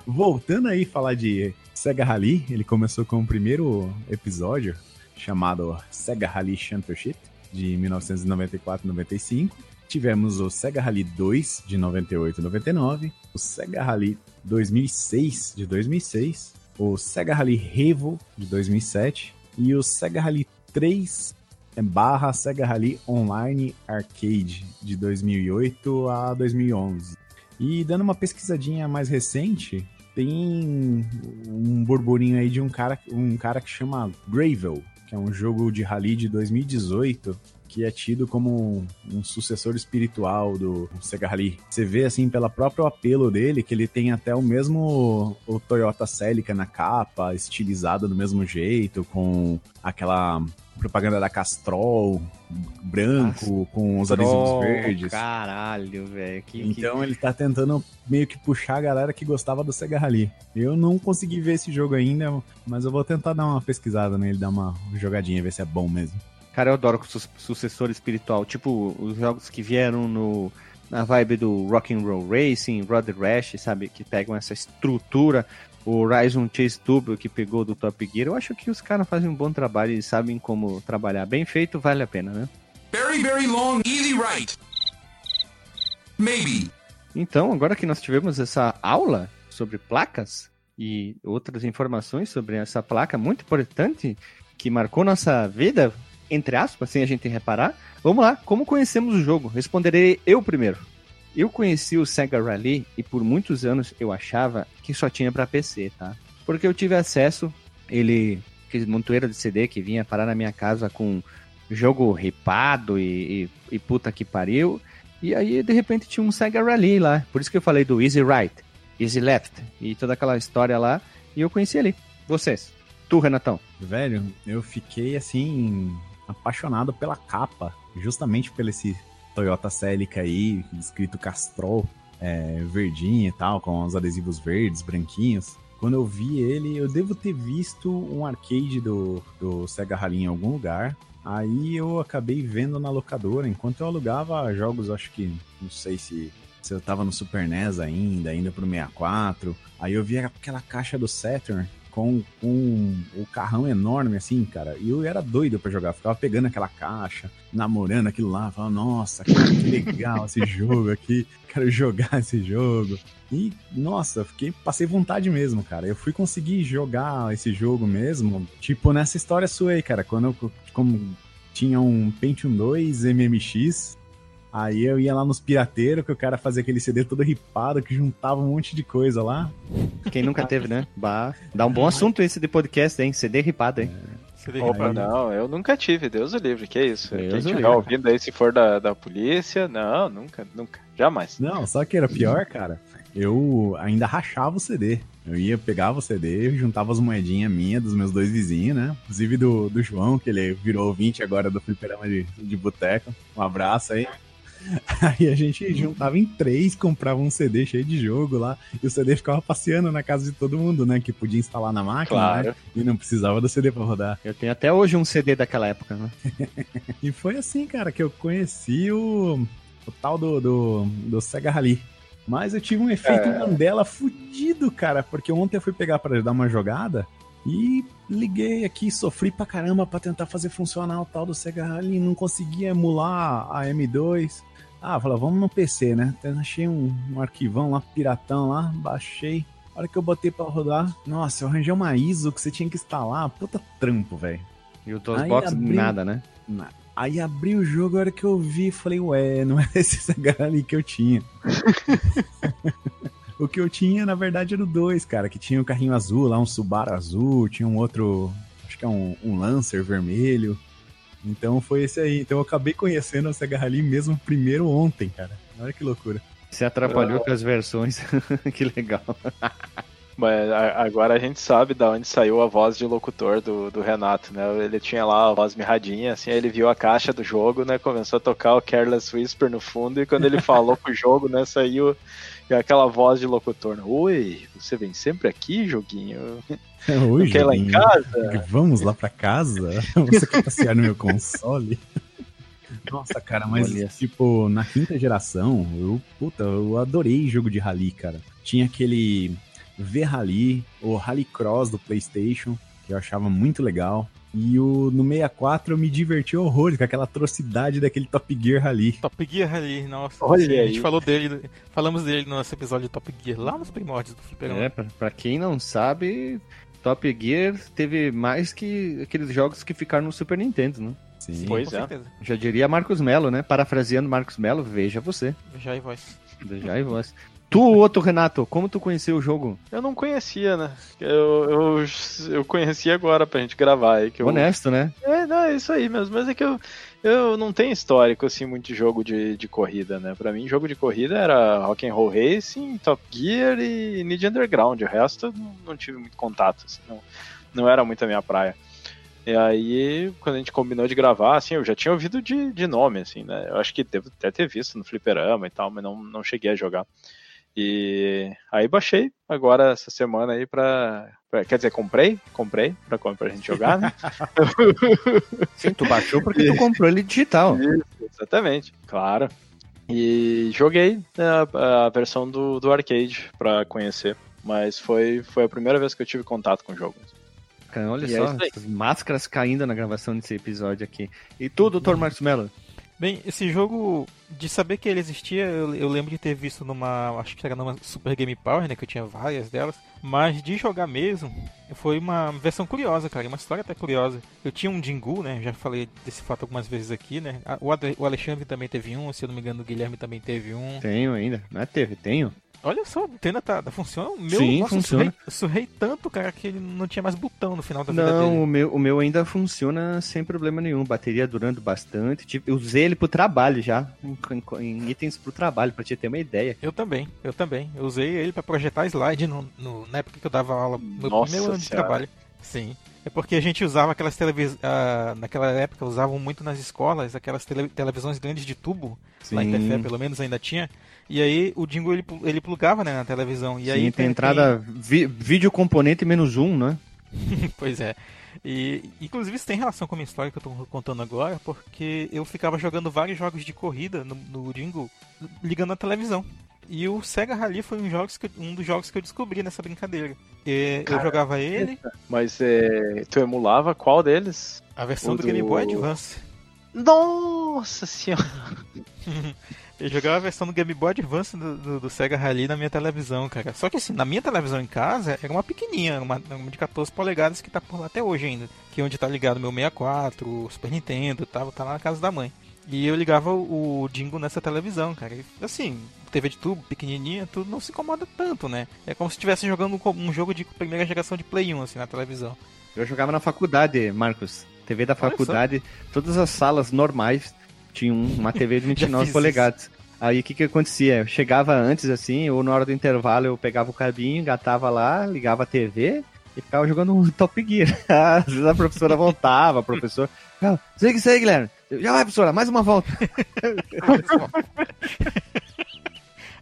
Voltando aí falar de Sega Rally, ele começou com o primeiro episódio chamado Sega Rally Championship de 1994-95. Tivemos o Sega Rally 2 de 98 99, o Sega Rally 2006 de 2006, o Sega Rally Revo de 2007 e o Sega Rally 3 barra Sega Rally Online Arcade de 2008 a 2011. E dando uma pesquisadinha mais recente, tem um burburinho aí de um cara, um cara que chama Gravel, que é um jogo de rally de 2018 que é tido como um sucessor espiritual do Sega Rally. Você vê, assim, pelo próprio apelo dele, que ele tem até o mesmo o Toyota Celica na capa, estilizado do mesmo jeito, com aquela propaganda da Castrol, branco, com os adesivos verdes. Caralho, velho. Então que... ele tá tentando meio que puxar a galera que gostava do Sega Rally. Eu não consegui ver esse jogo ainda, mas eu vou tentar dar uma pesquisada nele, dar uma jogadinha, ver se é bom mesmo. Cara, eu adoro su sucessor espiritual. Tipo, os jogos que vieram no, na vibe do Rock'n'Roll Racing, Road Rash, sabe? Que pegam essa estrutura. O Horizon Chase Turbo que pegou do Top Gear. Eu acho que os caras fazem um bom trabalho e sabem como trabalhar. Bem feito, vale a pena, né? Very, very long, easy right. Maybe. Então, agora que nós tivemos essa aula sobre placas e outras informações sobre essa placa muito importante que marcou nossa vida, entre aspas, sem a gente reparar. Vamos lá, como conhecemos o jogo? Responderei eu primeiro. Eu conheci o Sega Rally e por muitos anos eu achava que só tinha para PC, tá? Porque eu tive acesso, ele, aquele montoeiro de CD que vinha parar na minha casa com jogo ripado e, e, e puta que pariu. E aí, de repente, tinha um Sega Rally lá. Por isso que eu falei do Easy Right, Easy Left e toda aquela história lá. E eu conheci ali. Vocês. Tu, Renatão. Velho, eu fiquei assim apaixonado pela capa, justamente pelo esse Toyota Celica aí, escrito Castrol, é, verdinho e tal, com os adesivos verdes, branquinhos. Quando eu vi ele, eu devo ter visto um arcade do, do Sega Rally em algum lugar. Aí eu acabei vendo na locadora, enquanto eu alugava jogos, acho que, não sei se, se eu tava no Super NES ainda, ainda pro 64. Aí eu vi aquela caixa do Saturn com, com o carrão enorme, assim, cara. E eu era doido para jogar. Ficava pegando aquela caixa, namorando aquilo lá. Falava, nossa, cara, que legal esse jogo aqui. Quero jogar esse jogo. E, nossa, fiquei, passei vontade mesmo, cara. Eu fui conseguir jogar esse jogo mesmo, tipo, nessa história sua aí, cara. Quando eu como, tinha um Pentium 2 MMX, Aí eu ia lá nos pirateiros, que o cara fazia aquele CD todo ripado, que juntava um monte de coisa lá. Quem nunca teve, né? Bah, dá um bom assunto esse de podcast, hein? CD ripado, hein? É. Opa, não, eu nunca tive, Deus o livre, que isso? Deus Quem estiver ouvindo aí, se for da, da polícia, não, nunca, nunca, jamais. Não, só que era pior, cara, eu ainda rachava o CD. Eu ia, pegava o CD, juntava as moedinhas minhas dos meus dois vizinhos, né? Inclusive do, do João, que ele virou ouvinte agora do Fliperama de, de Boteco. Um abraço aí. Aí a gente juntava em três, comprava um CD cheio de jogo lá, e o CD ficava passeando na casa de todo mundo, né? Que podia instalar na máquina, né, claro. né? E não precisava do CD pra rodar. Eu tenho até hoje um CD daquela época, né? e foi assim, cara, que eu conheci o, o tal do, do, do Sega Rally. Mas eu tive um efeito é... Mandela fudido, cara, porque ontem eu fui pegar para dar uma jogada e liguei aqui, sofri pra caramba pra tentar fazer funcionar o tal do Sega Rally, não conseguia emular a M2. Ah, falei, vamos no PC, né? Até achei um, um arquivão lá, piratão lá, baixei. A hora que eu botei pra rodar, nossa, eu arranjei uma ISO que você tinha que instalar, puta trampo, velho. E o DOSBox abri... nada, né? Nada. Aí abri o jogo, a hora que eu vi, falei, ué, não é esse ali que eu tinha. o que eu tinha, na verdade, era o 2, cara, que tinha um carrinho azul lá, um Subaru azul, tinha um outro, acho que é um, um Lancer vermelho. Então foi esse aí. Então eu acabei conhecendo a Sega Rally mesmo primeiro ontem, cara. Olha que loucura. Você atrapalhou com as versões. que legal. Mas agora a gente sabe da onde saiu a voz de locutor do, do Renato, né? Ele tinha lá a voz mirradinha, assim, aí ele viu a caixa do jogo, né? Começou a tocar o Careless Whisper no fundo, e quando ele falou pro jogo, né, saiu aquela voz de locutor. Né? Oi, você vem sempre aqui, joguinho? Oi, quer ir lá em casa? Vamos lá pra casa? Você quer passear no meu console? Nossa, cara, mas Olha. tipo, na quinta geração, eu, puta, eu adorei jogo de rally, cara. Tinha aquele V-Rally, o Rallycross do PlayStation, que eu achava muito legal. E o, no 64 eu me diverti horrores com aquela atrocidade daquele Top Gear Rally. Top Gear Rally, nossa. Olha sim, a gente falou dele, falamos dele no nosso episódio de Top Gear, lá nos primórdios do Fliperama. É, pra, pra quem não sabe, Top Gear teve mais que aqueles jogos que ficaram no Super Nintendo, né? Sim. Pois com é. certeza. Já diria Marcos Melo, né? Parafraseando Marcos Melo, veja você. Já e voz. Já e voz. Tu, outro Renato, como tu conheceu o jogo? Eu não conhecia, né? Eu, eu, eu conheci agora pra gente gravar. Que eu... Honesto, né? É, não, é isso aí mesmo. Mas é que eu, eu não tenho histórico, assim, muito de jogo de, de corrida, né? Pra mim, jogo de corrida era Rock'n'Roll Racing, Top Gear e Need Underground. O resto eu não, não tive muito contato, assim, não, não era muito a minha praia. E aí, quando a gente combinou de gravar, assim, eu já tinha ouvido de, de nome, assim, né? Eu acho que devo até ter visto no fliperama e tal, mas não, não cheguei a jogar. E aí baixei agora essa semana aí pra. quer dizer, comprei, comprei pra, pra gente jogar, né? Sim, tu baixou porque tu comprou ele digital. Exatamente, claro. E joguei né, a, a versão do, do arcade pra conhecer. Mas foi, foi a primeira vez que eu tive contato com o jogo. Cara, olha E é só, isso aí. essas máscaras caindo na gravação desse episódio aqui. E tu, doutor Marcos Mello? Bem, esse jogo, de saber que ele existia, eu, eu lembro de ter visto numa, acho que era numa Super Game Power, né, que eu tinha várias delas, mas de jogar mesmo, foi uma versão curiosa, cara, uma história até curiosa. Eu tinha um Jingu, né, já falei desse fato algumas vezes aqui, né, o, Ade- o Alexandre também teve um, se eu não me engano o Guilherme também teve um. Tenho ainda. Não é teve, tenho. Olha só, o Tena tá, tá funciona, o meu, Sim, nossa, eu funciona. surrei, eu surrei tanto, cara, que ele não tinha mais botão no final da vida Não, dele. o meu, o meu ainda funciona sem problema nenhum. Bateria durando bastante. Tipo, eu usei ele pro trabalho já. Em, em- itens pro trabalho, pra te ter uma ideia. Eu também, eu também. Eu usei ele pra projetar slide no, no- na época que eu dava aula, no Nossa primeiro ano de Senhora. trabalho. Sim. É porque a gente usava aquelas televisões. naquela época usavam muito nas escolas aquelas tele- televisões grandes de tubo. Lá em Tefé, pelo menos, ainda tinha. E aí o Dingo ele, ele plugava né, na televisão. E Sim, aí tem tem- entrada vi- vídeo componente menos um, né? Pois é. E, inclusive isso tem relação com a minha história que eu tô contando agora, porque eu ficava jogando vários jogos de corrida no, no Jingle ligando na televisão. E o Sega Rally foi um, jogos que um dos jogos que eu descobri nessa brincadeira. E eu jogava ele, Mas é, tu emulava qual deles? a versão o do Game do- Boy Advance. Nossa senhora! Eu jogava a versão do Game Boy Advance do, do, do Sega Rally na minha televisão, cara. Só que assim, na minha televisão em casa era uma pequenininha, uma, uma de 14 polegadas que tá por lá até hoje ainda. Que é onde tá ligado meu 64, o Super Nintendo, tá, tá lá na casa da mãe. E eu ligava o, Dingo nessa televisão, cara. E, assim, TV de tubo, pequenininha, tudo não se incomoda tanto, né? É como se estivesse jogando um, jogo de primeira geração de Play 1, assim, na televisão. Eu jogava na faculdade, Marcos. TV da faculdade, todas as salas normais tinham uma TV de Já 29 fiz polegadas. Aí o que que acontecia? Eu chegava antes assim, ou na hora do intervalo eu pegava o cabinho, engatava lá, ligava a TV e ficava jogando um Top Gear. Às vezes a professora voltava, o professor. "Ah, Segue isso aí, Guilherme. Já vai, professora, mais uma volta.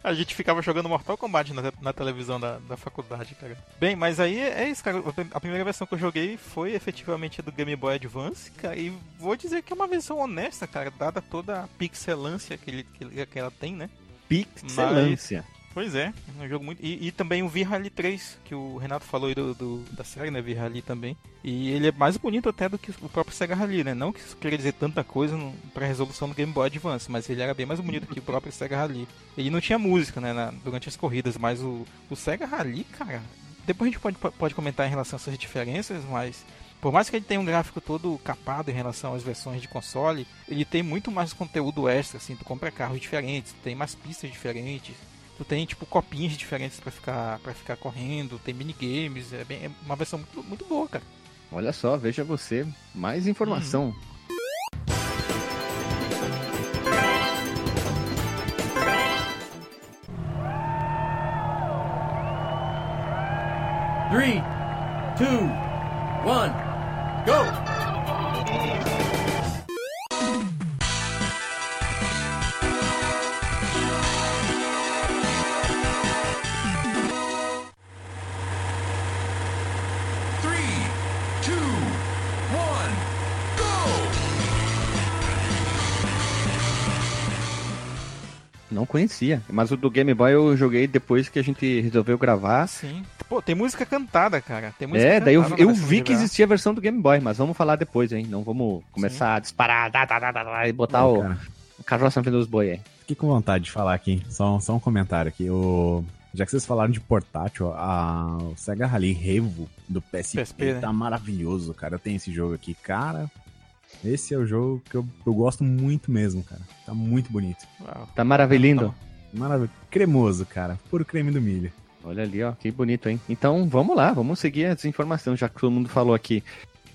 A gente ficava jogando Mortal Kombat na, na televisão da, da faculdade, cara. Bem, mas aí é isso, cara. A primeira versão que eu joguei foi efetivamente a do Game Boy Advance, cara. E vou dizer que é uma versão honesta, cara, dada toda a pixelância que, ele, que, que ela tem, né? Pixelância. Pois é, é um jogo muito. E, e também o V-Rally 3, que o Renato falou aí do, do- da série, né? V-Rally também. E ele é mais bonito até do que o próprio Sega Rally, né? Não que isso queria dizer tanta coisa no, pra resolução do Game Boy Advance, mas ele era bem mais bonito que o próprio Sega Rally. Ele não tinha música, né? na- durante as corridas, mas o, o Sega Rally, cara. Depois a gente pode, pode comentar em relação a essas diferenças, mas. Por mais que ele tenha um gráfico todo capado em relação às versões de console, ele tem muito mais conteúdo extra, assim, tu compra carros diferentes, tem mais pistas diferentes, Tu tem tipo copinhas diferentes pra ficar para ficar correndo, tem minigames, é, bem, é uma versão muito, muito boa, cara. Olha só, veja você. Mais informação. Three, two, Mas o do Game Boy eu joguei depois que a gente resolveu gravar. Sim. Pô, tem música cantada, cara. Tem música É, daí eu, eu vi que existia a versão do Game Boy, mas vamos falar depois, hein? Não vamos começar a disparar tá, tá, tá, tá, tá, e botar Não, o, cara. o carroça na frente dos boi aí. Fiquei com vontade de falar aqui. Só, só um comentário aqui. O... Já que vocês falaram de portátil, a... o Sega Rally Revo do PSP, PSP, né? tá maravilhoso, cara. Eu tenho esse jogo aqui. Cara, esse é o jogo que eu, eu gosto muito mesmo, cara. Tá muito bonito. Uau. Tá maravilhindo? Maravilhoso. Cremoso, cara. Puro creme do milho. Olha ali, ó, que bonito, hein? Então, vamos lá, vamos seguir as informações, já que todo mundo falou aqui.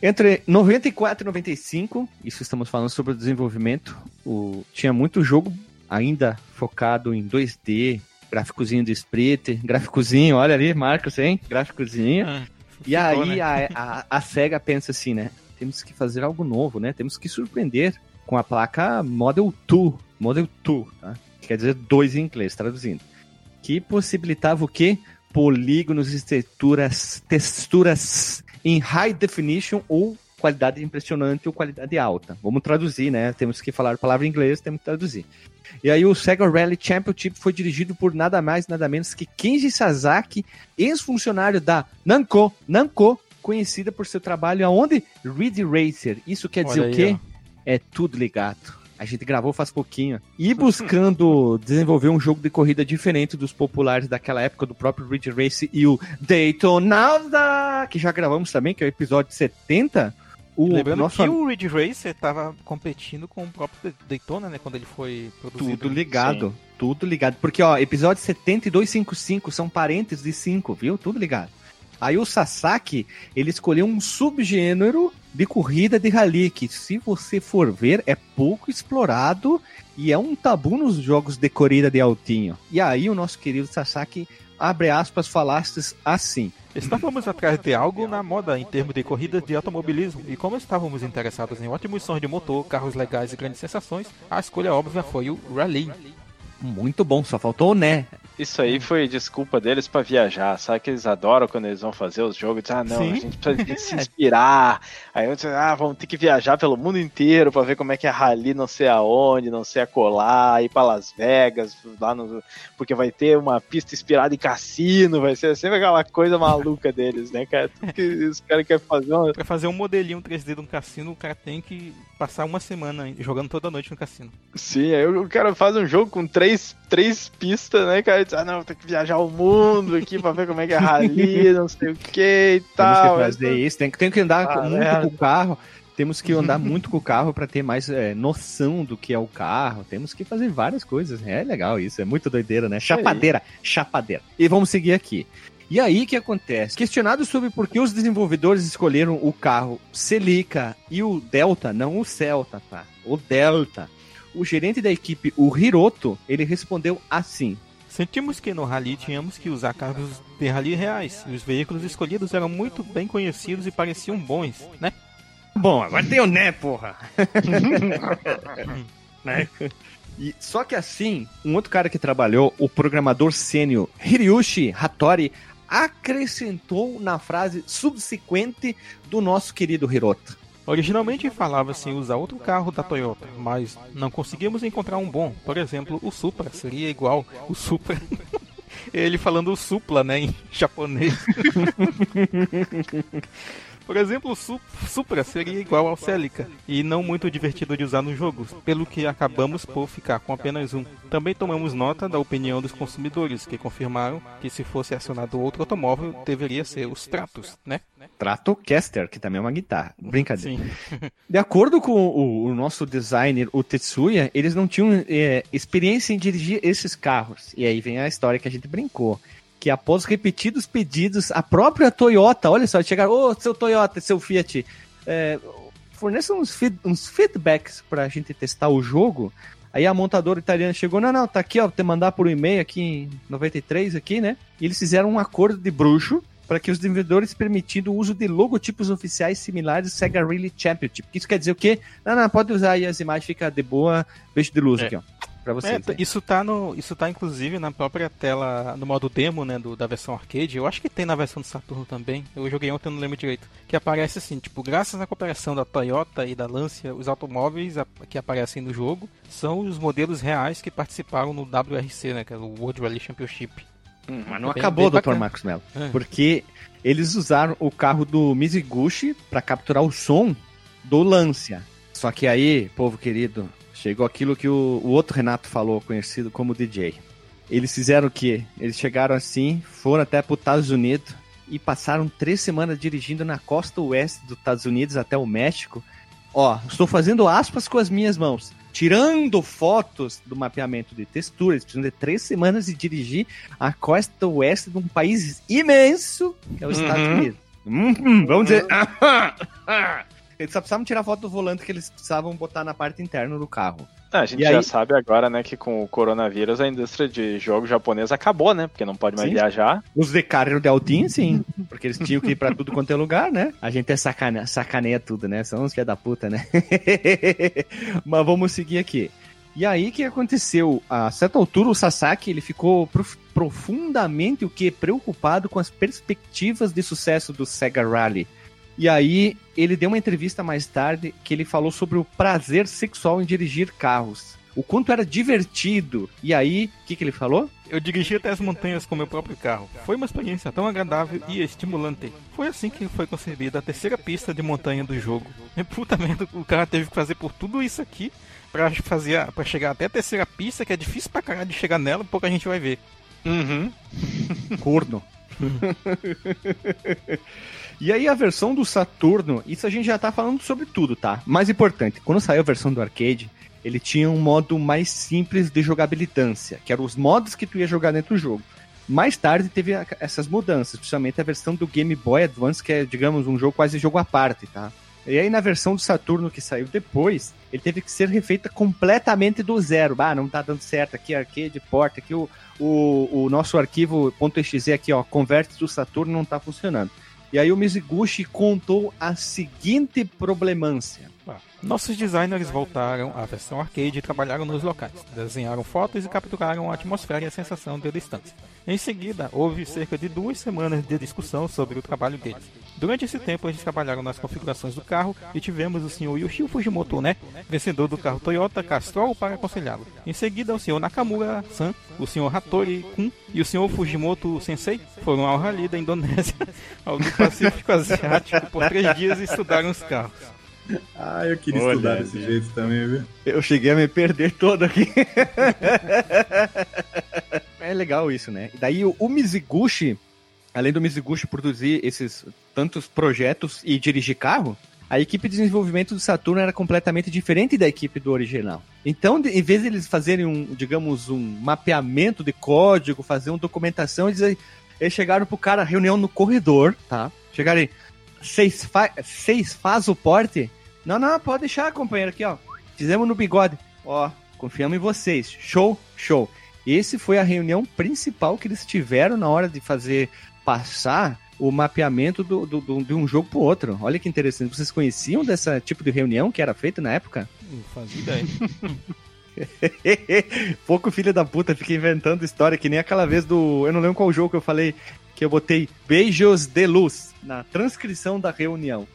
Entre 94 e 95, isso estamos falando sobre o desenvolvimento, o... tinha muito jogo ainda focado em 2D, gráficozinho de split, gráficozinho, olha ali, Marcos, hein? Gráficozinho. Ah, E ficou, aí né? a, a, a SEGA pensa assim, né? Temos que fazer algo novo, né? Temos que surpreender com a placa Model 2. Model 2, tá? Quer dizer dois em inglês, traduzindo. Que possibilitava o quê? Polígonos e texturas, texturas em high definition ou qualidade impressionante ou qualidade alta. Vamos traduzir, né? Temos que falar a palavra em inglês, temos que traduzir. E aí o Sega Rally Championship foi dirigido por nada mais, nada menos que Kenji Sasaki, ex-funcionário da Namco, Namco, conhecida por seu trabalho aonde? Ridge Racer. Isso quer dizer Olha o aí, quê? É tudo ligado. A gente gravou faz pouquinho. E buscando desenvolver um jogo de corrida diferente dos populares daquela época, do próprio Ridge Race e o Daytonauta, que já gravamos também, que é o episódio 70. O Lembrando nosso que o Ridge Racer tava competindo com o próprio Daytona, né? Quando ele foi produzido. Tudo ligado. Tudo ligado. Porque, ó, episódio 70 e 255 são parentes de 5, viu? Tudo ligado. Aí o Sasaki, ele escolheu um subgênero de corrida de rally, que se você for ver, é pouco explorado e é um tabu nos jogos de corrida de altinho. E aí o nosso querido Sasaki, abre aspas, falastes assim. Estávamos atrás de algo na moda em termos de corridas de automobilismo, e como estávamos interessados em ótimos sons de motor, carros legais e grandes sensações, a escolha óbvia foi o Rally. Muito bom, só faltou o né. Isso aí foi desculpa deles pra viajar. Sabe que eles adoram quando eles vão fazer os jogos? Dizem, ah, não, Sim. a gente precisa se inspirar. Aí eu disse, ah, vamos ter que viajar pelo mundo inteiro pra ver como é que é rally, não sei aonde, não sei acolá, ir pra Las Vegas, lá no. Porque vai ter uma pista inspirada em cassino, vai ser sempre aquela coisa maluca deles, né, cara? Tudo que os caras querem fazer uma. Pra fazer um modelinho 3D de um cassino, o cara tem que passar uma semana jogando toda noite no cassino. Sim, aí o cara faz um jogo com três, três pistas, né, cara? Diz, ah, não, tem que viajar o mundo aqui pra ver como é que é rally, não sei o que e Temos tal. que fazer isso, tem que, tem que andar Ah, muito merda. com o carro. Temos que andar muito com o carro para ter mais é, noção do que é o carro. Temos que fazer várias coisas. É legal isso, é muito doideira, né? Chapadeira, chapadeira. E vamos seguir aqui. E aí que acontece? Questionado sobre por que os desenvolvedores escolheram o carro Celica e o Delta, não o Celta, tá? O Delta. O gerente da equipe, o Hiroto, ele respondeu assim: Sentimos que no rally tínhamos que usar carros de rally reais, e os veículos escolhidos eram muito bem conhecidos e pareciam bons, né? Bom, agora tem o né, porra. né? E, só que assim, um outro cara que trabalhou, o programador sênior Hiroshi Hattori, acrescentou na frase subsequente do nosso querido Hiroto. Originalmente falava-se em usar outro carro da Toyota, mas não conseguimos encontrar um bom. Por exemplo, o Supra seria igual o Supra. Ele falando o Supla, né, em japonês. Por exemplo, o Su- Supra seria igual ao Celica e não muito divertido de usar no jogo, pelo que acabamos por ficar com apenas um. Também tomamos nota da opinião dos consumidores, que confirmaram que se fosse acionado outro automóvel, deveria ser os Tratos, né? Stratocaster, que também é uma guitarra. Brincadeira. Sim. De acordo com o, o nosso designer, o Tetsuya, eles não tinham é, experiência em dirigir esses carros. E aí vem a história que a gente brincou. Que após repetidos pedidos, a própria Toyota, olha só, chegaram, ô seu Toyota, seu Fiat, é, forneça uns, feed- uns feedbacks pra gente testar o jogo. Aí a montadora italiana chegou, não, não, tá aqui, ó, vou te mandar por e-mail aqui em 93 aqui, né? E eles fizeram um acordo de bruxo para que os desenvolvedores permitindo o uso de logotipos oficiais similares ao Sega Rally Championship. Isso quer dizer o quê? Não, não, pode usar aí as imagens, fica de boa, beijo de luz É. aqui, ó. Pra É, vocês. t- né? isso tá no, isso tá inclusive na própria tela, no modo demo, né, do, da versão arcade. Eu acho que tem na versão do Saturno também. Eu joguei ontem, eu não lembro direito. Que aparece assim, tipo, graças à cooperação da Toyota e da Lancia, os automóveis que aparecem no jogo são os modelos reais que participaram no WRC, né, que é o World Rally Championship. Mas não Bem- acabou, bem Dr. Marcos Mello. É. Porque eles usaram o carro do Mizuguchi pra capturar o som do Lancia. Só que aí, povo querido, chegou aquilo que o, o outro Renato falou, conhecido como DJ. Eles fizeram o quê? Eles chegaram assim, foram até para os Estados Unidos e passaram três semanas dirigindo na costa oeste dos Estados Unidos até o México. Ó, estou fazendo aspas com as minhas mãos. Tirando fotos do mapeamento de textura, eles precisam de três semanas de dirigir a costa oeste de um país imenso, que é os Estados Uhum. Unidos. Uhum, vamos dizer. Eles só precisavam tirar foto do volante que eles precisavam botar na parte interna do carro. Ah, a gente E já aí- sabe agora, né, que com o coronavírus a indústria de jogos japonesa acabou, né? Porque não pode mais Sim. viajar. Os de carro de altinho, sim. Porque eles tinham que ir pra tudo quanto é lugar, né? A gente é sacane... sacaneia tudo, né? São uns que é da puta, né? Mas vamos seguir aqui. E aí, o que aconteceu? A certa altura, o Sasaki ele ficou prof- profundamente o que preocupado com as perspectivas de sucesso do Sega Rally. E aí, ele deu uma entrevista mais tarde que ele falou sobre o prazer sexual em dirigir carros. O quanto era divertido. E aí, o que, que ele falou? Eu dirigi até as montanhas com meu próprio carro. Foi uma experiência tão agradável e estimulante. Foi assim que foi concebida a terceira pista de montanha do jogo. E puta merda, o cara teve que fazer por tudo isso aqui pra, fazer, pra chegar até a terceira pista, que é difícil pra caralho de chegar nela, pouca gente vai ver. Uhum. Corno. e aí a versão do Saturno, isso a gente já tá falando sobre tudo, tá? Mais importante, quando saiu a versão do arcade, ele tinha um modo mais simples de jogabilitância, que eram os modos que tu ia jogar dentro do jogo. Mais tarde teve essas mudanças, principalmente a versão do Game Boy Advance, que é, digamos, um jogo quase jogo à parte, tá? E aí na versão do Saturno que saiu depois, ele teve que ser refeita completamente do zero. Ah, não tá dando certo aqui, arcade, porta, aqui o, o, o nosso arquivo .exe aqui, ó, converte do Saturno não tá funcionando. E aí o Mizuguchi contou a seguinte problemância. Nossos designers voltaram à versão arcade e trabalharam nos locais. Desenharam fotos e capturaram a atmosfera e a sensação de distância. Em seguida, houve cerca de duas semanas de discussão sobre o trabalho deles. Durante esse tempo, eles trabalharam nas configurações do carro e tivemos o Sr. Yoshio Fujimoto, né? Vencedor do carro Toyota Castrol para aconselhá-lo. Em seguida, o Sr. Nakamura-san, o Sr. Hattori Kun e o Sr. Fujimoto Sensei foram ao rally da Indonésia, ao Pacífico Asiático, por três dias e estudaram os carros. Ah, eu queria Olha, estudar desse gente. jeito também, viu? Eu cheguei a me perder todo aqui. é legal isso, né? E daí o, Mizuguchi, além do Mizuguchi produzir esses tantos projetos e dirigir carro, a equipe de desenvolvimento do Saturno era completamente diferente da equipe do original. Então, de- em vez de eles fazerem um, digamos, um mapeamento de código, fazer uma documentação, eles, eles chegaram pro cara, reunião no corredor, tá? Chegaram aí, vocês faz o porte? Não, não, pode deixar, companheiro, aqui, ó. Fizemos no bigode. Ó, confiamos em vocês. Show, show. Esse foi a reunião principal que eles tiveram na hora de fazer passar o mapeamento do, do- do- de um jogo pro outro. Olha que interessante. Vocês conheciam dessa tipo de reunião que era feita na época? Não fazia ideia. Pouco filho da puta fica inventando história, que nem aquela vez do. Eu não lembro qual jogo que eu falei, que eu botei beijos de luz na transcrição da reunião.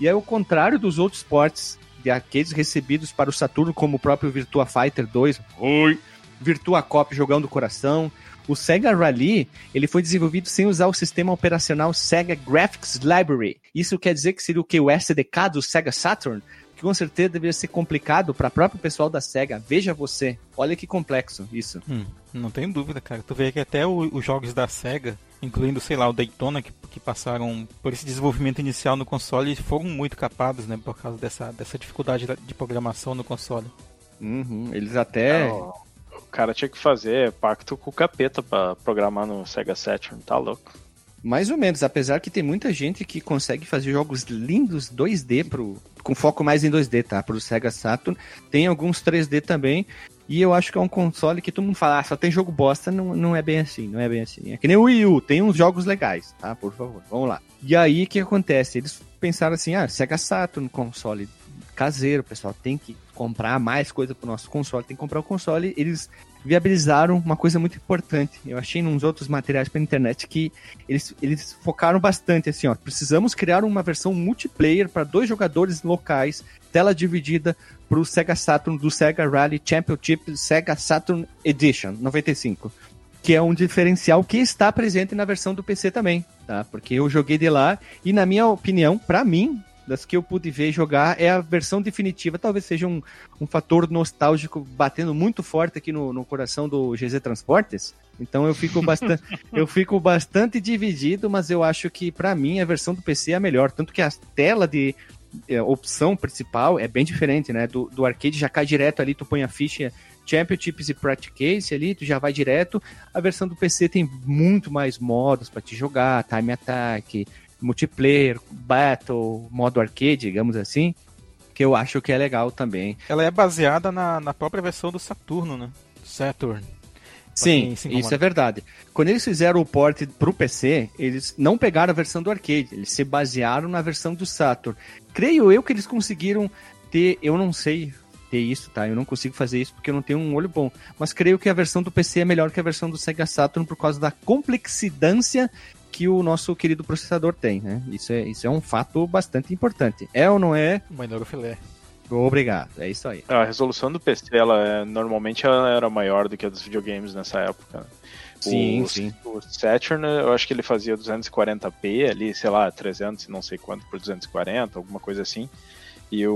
E é o contrário dos outros ports de arcades recebidos para o Saturno, como o próprio Virtua Fighter 2, Oi. Virtua Cop Jogão do Coração. O Sega Rally, ele foi desenvolvido sem usar o sistema operacional Sega Graphics Library. Isso quer dizer que seria o que? O SDK do Sega Saturn? Que com certeza deveria ser complicado para o próprio pessoal da Sega. Veja você. Olha que complexo isso. Hum, não tenho dúvida, cara. Tu vê que até o- os jogos da SEGA, incluindo, sei lá, o Daytona, que, que passaram por esse desenvolvimento inicial no console, foram muito capados, né? Por causa dessa, dessa dificuldade da- de programação no console. Uhum, Eles até. O o cara tinha que fazer pacto com o capeta pra programar no Sega Saturn, tá louco? Mais ou menos, apesar que tem muita gente que consegue fazer jogos lindos 2D pro, com foco mais em 2D, tá? Pro Sega Saturn. Tem alguns 3D também. E eu acho que é um console que todo mundo fala, ah, só tem jogo bosta, não, não é bem assim, não é bem assim. É que nem o Wii U, tem uns jogos legais, tá? Por favor, vamos lá. E aí, o que acontece? Eles pensaram assim, ah, Sega Saturn, console caseiro, pessoal tem que comprar mais coisa pro nosso console, tem que comprar o console, eles viabilizaram uma coisa muito importante. Eu achei nos outros materiais pela internet que eles, eles focaram bastante assim, ó, precisamos criar uma versão multiplayer para dois jogadores locais, tela dividida pro Sega Saturn do Sega Rally Championship Sega Saturn Edition 95 que é um diferencial que está presente na versão do PC também, tá? Porque eu joguei de lá e na minha opinião, para mim, das que eu pude ver jogar, é a versão definitiva. Talvez seja um, um fator nostálgico batendo muito forte aqui no, no coração do GZ Transportes. Então eu fico bastante, eu fico bastante dividido, mas eu acho que para mim a versão do PC é a melhor, tanto que a tela de é, opção principal é bem diferente, né? Do, do arcade já cai direto ali, tu põe a ficha Championships e Practice ali, tu já vai direto. A versão do PC tem muito mais modos para te jogar, time attack, multiplayer, battle, modo arcade, digamos assim, que eu acho que é legal também. Ela é baseada na, na própria versão do Saturno, né? Saturn. Sim, isso é verdade. Quando eles fizeram o port pro PC, eles não pegaram a versão do arcade, eles se basearam na versão do Saturn. Creio eu que eles conseguiram ter, eu não sei ter isso, tá? Eu não consigo fazer isso porque eu não tenho um olho bom. Mas creio que a versão do PC é melhor que a versão do Sega Saturn por causa da complexidância que o nosso querido processador tem, né? Isso é, isso é um fato bastante importante. É ou não é? Minor filé. Obrigado, é isso aí. A resolução do PC, ela é, normalmente ela era maior do que a dos videogames nessa época. Sim, o, sim. O Saturn, eu acho que ele fazia 240p ali, sei lá, 300 e não sei quanto por 240, alguma coisa assim. E o,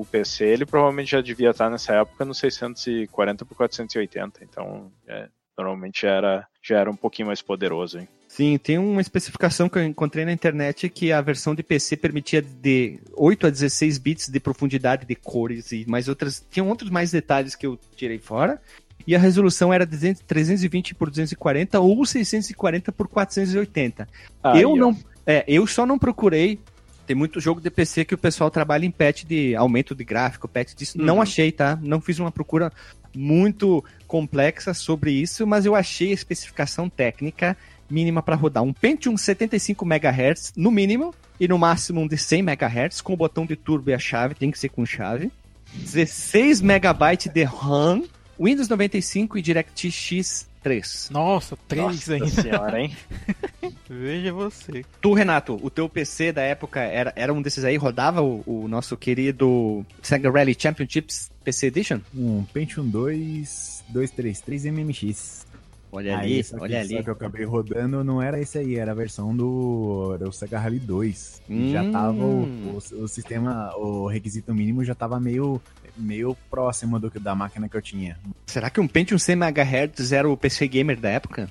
o PC, ele provavelmente já devia estar nessa época no 640 por 480. Então, é, normalmente já era, já era um pouquinho mais poderoso, hein? Sim, tem uma especificação que eu encontrei na internet que a versão de PC permitia de 8 a 16 bits de profundidade de cores e mais outras. Tinham outros mais detalhes que eu tirei fora. E a resolução era 200 320 por 240 ou 640 por 480. Aí, eu ó. não, é, eu só não procurei. Tem muito jogo de PC que o pessoal trabalha em patch de aumento de gráfico, patch disso. Não Uhum. achei, tá? Não fiz uma procura muito complexa sobre isso, mas eu achei a especificação técnica mínima para rodar um Pentium 75 MHz no mínimo e no máximo um de 100 MHz com o botão de turbo e a chave, tem que ser com chave. 16 MB de RAM, Windows 95 e DirectX 3. Nossa, três Nossa ainda. senhora, hein? Veja você. Tu, Renato, o teu PC da época era, era um desses aí? Rodava o, o nosso querido Sega Rally Championships PC Edition? Um Pentium 2 233 MMX. Olha Aí, ali, só olha Só ali. que eu acabei rodando, não era esse aí, era a versão do, do Sega Rally 2. E Já Hum. tava o, o, o sistema, o requisito mínimo já tava meio, meio próximo do da máquina que eu tinha. Será que um Pentium 100 MHz era o PC Gamer da época?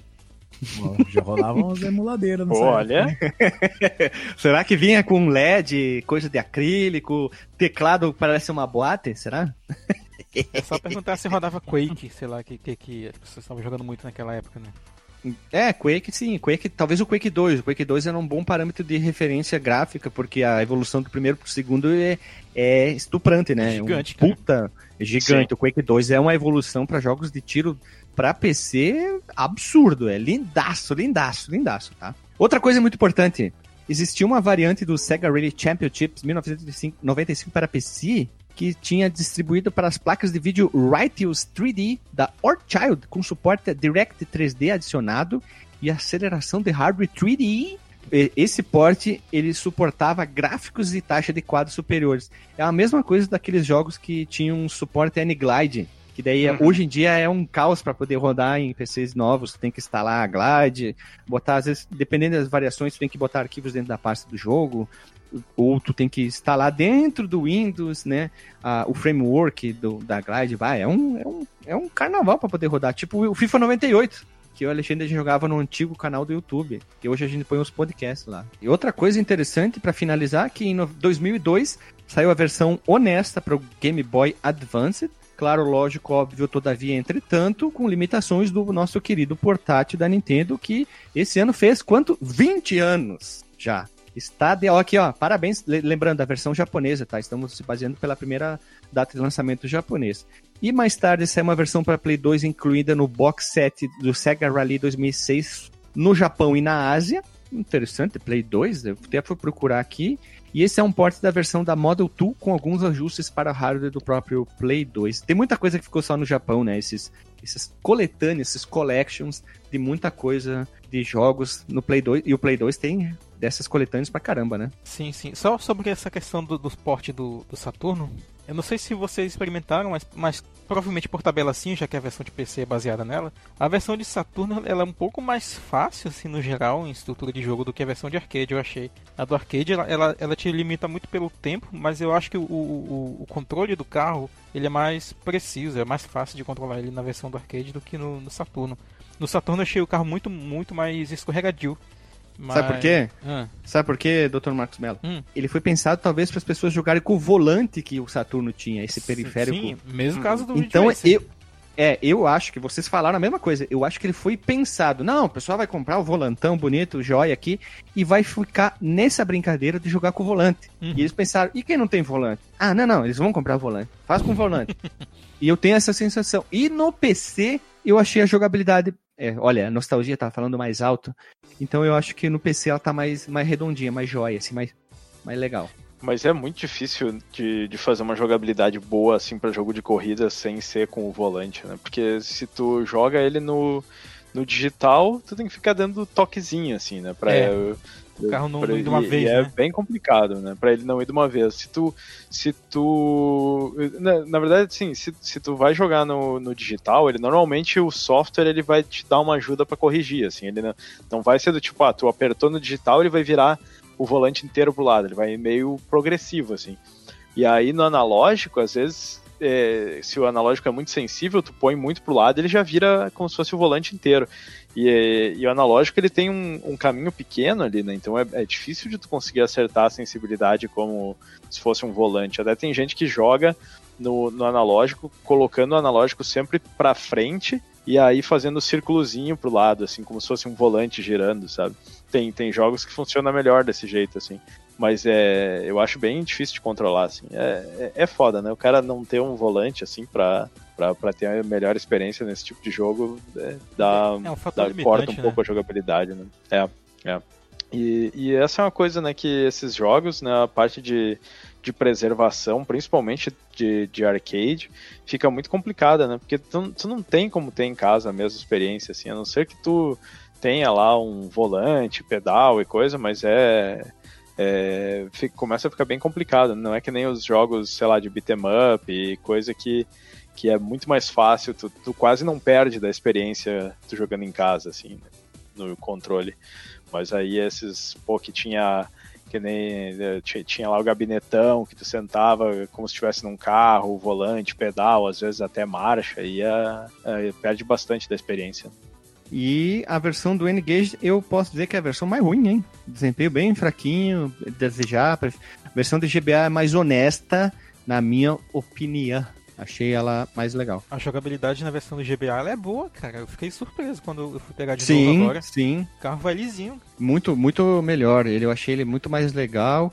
Já rolavam uns emuladeiros nessa Olha. época, né? Será que vinha com LED, coisa de acrílico, teclado que parece uma boate? Será? É só perguntar se rodava Quake, sei lá, que, que, que as pessoas estavam jogando muito naquela época, né? É, Quake sim, Quake, talvez o Quake 2. O Quake 2 era um bom parâmetro de referência gráfica, porque a evolução do primeiro pro segundo é, é estuprante, né? É gigante, um cara. puta, é gigante. O Quake 2 é uma evolução para jogos de tiro pra PC absurdo, é lindaço, lindaço, lindaço, tá? Outra coisa muito importante, existia uma variante do Sega Rally Championships 1995 para PC que tinha distribuído para as placas de vídeo Righteous 3D da Orchild com suporte a Direct 3D adicionado e aceleração de hardware 3D. E- Esse porte ele suportava gráficos e taxa de quadros superiores. É a mesma coisa daqueles jogos que tinham suporte N-Glide, que daí Uhum. hoje em dia é um caos para poder rodar em PCs novos. Tu tem que instalar a Glide, botar às vezes, dependendo das variações, tu tem que botar arquivos dentro da pasta do jogo, ou tu tem que instalar dentro do Windows, né? a- o framework do, da Glide. Vai, é um, é um, é um carnaval para poder rodar. Tipo o FIFA 98 que o Alexandre jogava no antigo canal do YouTube, que hoje a gente põe os podcasts lá. E outra coisa interessante para finalizar, que em no- 2002 saiu a versão honesta para o Game Boy Advance. Claro, lógico, óbvio, todavia, entretanto, com limitações do nosso querido portátil da Nintendo, que esse ano fez quanto? 20 anos já. Está de ó, aqui, ó. Parabéns, le- lembrando a versão japonesa, tá? Estamos se baseando pela primeira data de lançamento japonês. E mais tarde saiu uma versão para Play 2 incluída no box set do Sega Rally 2006 no Japão e na Ásia. Interessante, Play 2, eu até fui procurar aqui. E esse é um porte da versão da Model 2 com alguns ajustes para hardware do próprio Play 2. Tem muita coisa que ficou só no Japão, né? Esses, esses coletâneos, esses collections de muita coisa de jogos no Play 2. E o Play 2 tem dessas coletâneas pra caramba, né? Sim, sim. Só sobre essa questão do, do porte do, do Saturno, eu não sei se vocês experimentaram, mas, mas provavelmente por tabela sim, já que a versão de PC é baseada nela. A versão de Saturno ela é um pouco mais fácil, assim, no geral, em estrutura de jogo, do que a versão de arcade, eu achei. A do arcade, ela, ela, ela te limita muito pelo tempo, mas eu acho que o, o, o controle do carro, ele é mais preciso, é mais fácil de controlar ele na versão do arcade do que no, no Saturno. No Saturno eu achei o carro muito, muito mais escorregadio. Mas... Sabe por quê? Ah, Sabe por quê, Dr. Marcos Mello? Hum. Ele foi pensado talvez para as pessoas jogarem com o volante que o Saturno tinha, esse periférico. Sim, mesmo caso do Então eu. É, eu acho que vocês falaram a mesma coisa. Eu acho que ele foi pensado. Não, o pessoal vai comprar o volantão bonito, joia aqui, e vai ficar nessa brincadeira de jogar com o volante. Uhum. E eles pensaram, e quem não tem volante? Ah, não, não, eles vão comprar o volante. Faz com o volante. e eu tenho essa sensação. E no PC, eu achei a jogabilidade. É, olha, a nostalgia tá falando mais alto. Então eu acho que no PC ela tá mais, mais redondinha, mais joia, assim, mais, mais legal. Mas é muito difícil de, de fazer uma jogabilidade boa assim para jogo de corrida sem ser com o volante, né? Porque se tu joga ele no, no digital, tu tem que ficar dando toquezinho assim, né? Pra, É. O carro não- não ir de uma vez, é né? bem complicado, né? Pra ele não ir de uma vez. Se tu. Se tu. Na, na verdade, sim, se, se tu vai jogar no, no digital, ele normalmente o software ele vai te dar uma ajuda pra corrigir, assim. Ele não, não vai ser do tipo, ah, tu apertou no digital, ele vai virar o volante inteiro pro lado. Ele vai meio progressivo, assim. E aí no analógico, às vezes, é, se o analógico é muito sensível, tu põe muito pro lado, ele já vira como se fosse o volante inteiro. E, e o analógico ele tem um, um caminho pequeno ali, né? Então é, é difícil de tu conseguir acertar a sensibilidade como se fosse um volante. Até tem gente que joga no, no analógico, colocando o analógico sempre pra frente e aí fazendo o círculozinho pro lado, assim, como se fosse um volante girando, sabe? Tem, tem jogos que funcionam melhor desse jeito, assim. Mas é, eu acho bem difícil de controlar, assim. É, é, é foda, né? O cara não ter um volante, assim, pra, pra, pra ter a melhor experiência nesse tipo de jogo, é, dá, É um fator dá- limitante, corta um né? pouco a jogabilidade, né? É, é. E, e essa é uma coisa, né, que esses jogos, né, a parte de, de preservação, principalmente de, de arcade, fica muito complicada, né? Porque tu, tu não tem como ter em casa a mesma experiência, assim, a não ser que tu tenha lá um volante, pedal e coisa, mas é. É, fica- começa a ficar bem complicado. Não é que nem os jogos, sei lá, de beat'em up e coisa que, que é muito mais fácil, tu, tu quase não perde da experiência tu jogando em casa, assim, né, no controle. Mas aí esses, pô, que tinha que nem eh, ti- tinha lá o gabinetão que tu sentava como se estivesse num carro, volante, pedal, às vezes até marcha, e é, é, perde bastante da experiência. E a versão do N-Gage, eu posso dizer que é a versão mais ruim, hein? Desempenho bem fraquinho, desejar. A versão de GBA é mais honesta, na minha opinião. Achei ela mais legal. A jogabilidade na versão do GBA ela é boa, cara. Eu fiquei surpreso quando eu fui pegar de novo Sim, agora. sim. O carro vai lisinho. Muito, muito melhor. Ele, eu achei ele muito mais legal.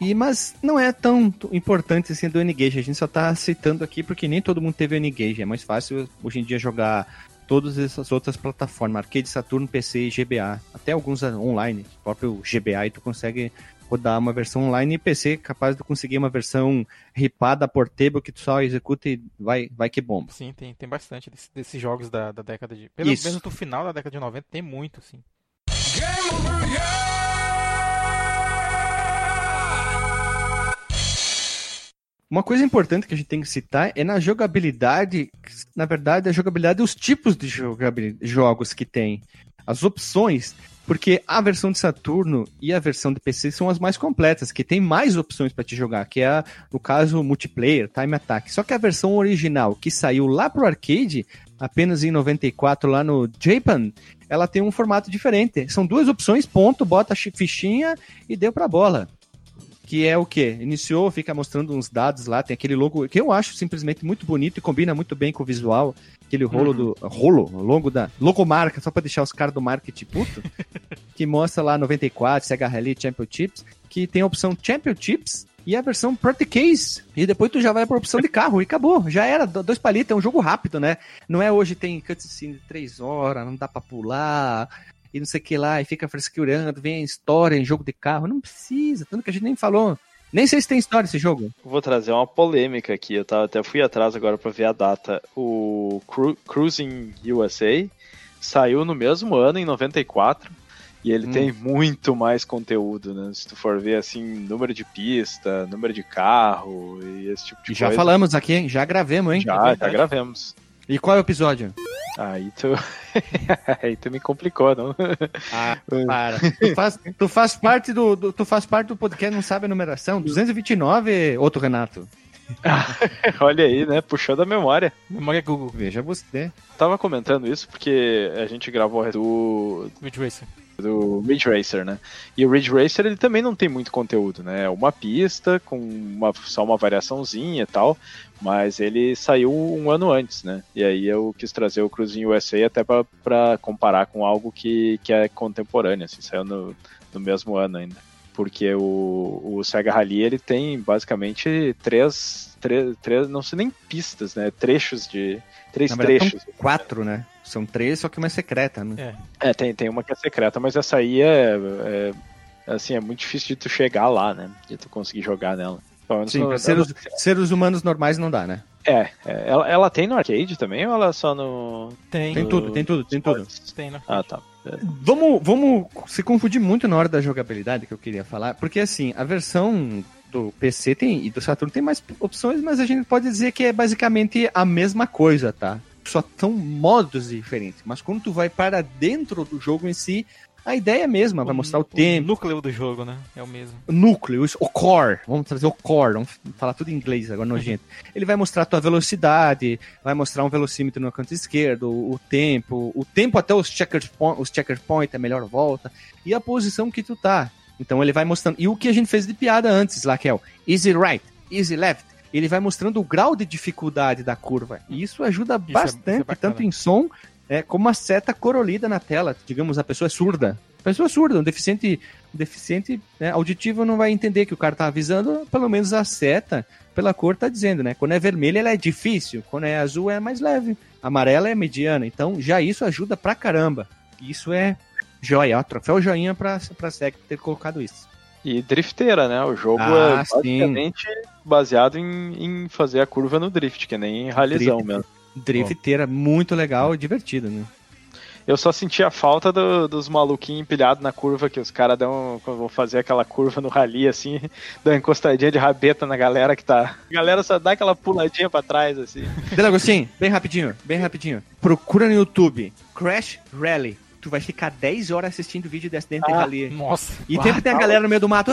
E, mas não é tão importante assim do N-Gage. A gente só tá citando aqui porque nem todo mundo teve o N-Gage. É mais fácil hoje em dia jogar todas essas outras plataformas. Arcade, Saturno, PC e GBA. Até alguns online. Próprio GBA e tu consegue rodar uma versão online e PC capaz de conseguir uma versão ripada, portable, que tu só executa e vai, vai que bomba. Sim, tem, tem bastante desse- desses jogos da, da década de. Pelo Isso. menos no final da década de 90 tem muito, sim. Game over, yeah! Uma coisa importante que a gente tem que citar é na jogabilidade, na verdade, a jogabilidade e os tipos de jogos que tem. As opções, porque a versão de Saturno e a versão de PC são as mais completas, que tem mais opções para te jogar, que é, no caso, multiplayer, time attack. Só que a versão original, que saiu lá pro arcade, apenas em 94, lá no Japan, ela tem um formato diferente. São duas opções, ponto, bota a chi- fichinha e deu pra bola que é o quê? Iniciou, fica mostrando uns dados lá, tem aquele logo que eu acho simplesmente muito bonito e combina muito bem com o visual, aquele rolo do rolo, logo da logomarca, só pra deixar os caras do marketing puto, que mostra lá 94 Sega Rally Championships, que tem a opção Championships e a versão Project Case. E depois tu já vai pra opção de carro e acabou. Já era, do- dois palitos, é um jogo rápido, né? Não é hoje tem cutscene de três horas, não dá pra pular. E não sei o que lá, e fica frescurando, vem história em jogo de carro. Não precisa, tanto que a gente nem falou. Nem sei se tem história esse jogo. Vou trazer uma polêmica aqui. Eu tava, até fui atrás agora pra ver a data. O Cru Cruising USA saiu no mesmo ano, em 94. E ele Hum. tem muito mais conteúdo, né? Se tu for ver assim, número de pista, número de carro e esse tipo de já coisa. falamos aqui, hein? Já gravemos, hein? Já, verdade. já gravemos. E qual é o episódio? Aí tu. Aí tu me complicou, não? Ah, para. tu, faz, tu faz parte do, do- Tu faz parte do podcast, não sabe a numeração? 229, outro Renato. Olha aí, né? Puxou da memória. Memória Google, Veja você. Tava comentando isso porque a gente gravou do, Ridge Racer. Do Ridge Racer, né? E o Ridge Racer ele também não tem muito conteúdo, né? É uma pista com uma, só uma variaçãozinha e tal, mas ele saiu um ano antes, né? E aí eu quis trazer o Cruising USA até pra comparar com algo que, que é contemporâneo, assim, saiu no, no mesmo ano ainda. Porque o, o Sega Rally ele tem basicamente três, três, três, não sei nem pistas, né? Trechos de. Três Na trechos. quatro, né? São três, só que uma é secreta, né? É. É, tem, tem uma que é secreta, mas essa aí é, é- assim, é muito difícil de tu chegar lá, né? De tu conseguir jogar nela. Menos Sim, no- pra seres, seres humanos normais não dá, né? É, é, ela, ela tem no arcade também ou ela é só no. Tem, Tem tudo, tem tudo, tem tudo. tem, né? Ah, tá. É. Vamos, vamos se confundir muito na hora da jogabilidade que eu queria falar, porque assim, a versão do PC tem, e do Saturno tem mais opções, mas a gente pode dizer que é basicamente a mesma coisa, tá? Só são modos diferentes. Mas quando tu vai para dentro do jogo em si, a ideia é a mesma, vai mostrar o tempo, O núcleo do jogo, né? É o mesmo. o núcleo, isso, o core. Vamos trazer o core, vamos falar tudo em inglês agora, nojento. Ele vai mostrar a tua velocidade, vai mostrar um velocímetro no canto esquerdo, o tempo, o tempo até os checkers point, os checker point, a melhor volta, e a posição que tu tá. Então ele vai mostrando. E o que a gente fez de piada antes lá, que é o easy right, easy left. Ele vai mostrando o grau de dificuldade da curva. E isso ajuda é- isso é bastante, bacana. tanto em som é, como uma seta corolida na tela. Digamos, a pessoa é surda. A pessoa é surda, um deficiente, um deficiente né, auditivo não vai entender que o cara tá avisando, pelo menos a seta, pela cor, tá dizendo, né? Quando é vermelha, ela é difícil. Quando é azul, é mais leve. Amarela é mediana. Então, já isso ajuda pra caramba. Isso é joia, ó, troféu joinha pra, pra SEG ter colocado isso. E drifteira, né? O jogo Ah, é sim. basicamente baseado em, em fazer a curva no drift, que nem ralizão Drift. mesmo. Drifteira, muito legal e divertido, né? Eu só senti a falta do- dos maluquinhos empilhados na curva, que os caras dão. quando vão fazer aquela curva no rally, assim, dão encostadinha de rabeta na galera que tá. A galera só dá aquela puladinha pra trás, assim. Delagostinho, bem rapidinho, bem rapidinho. Procura no YouTube Crash Rally. Tu vai ficar 10 horas assistindo vídeo de acidente de Ah, rally. Nossa. E sempre tem a galera no meio do mato.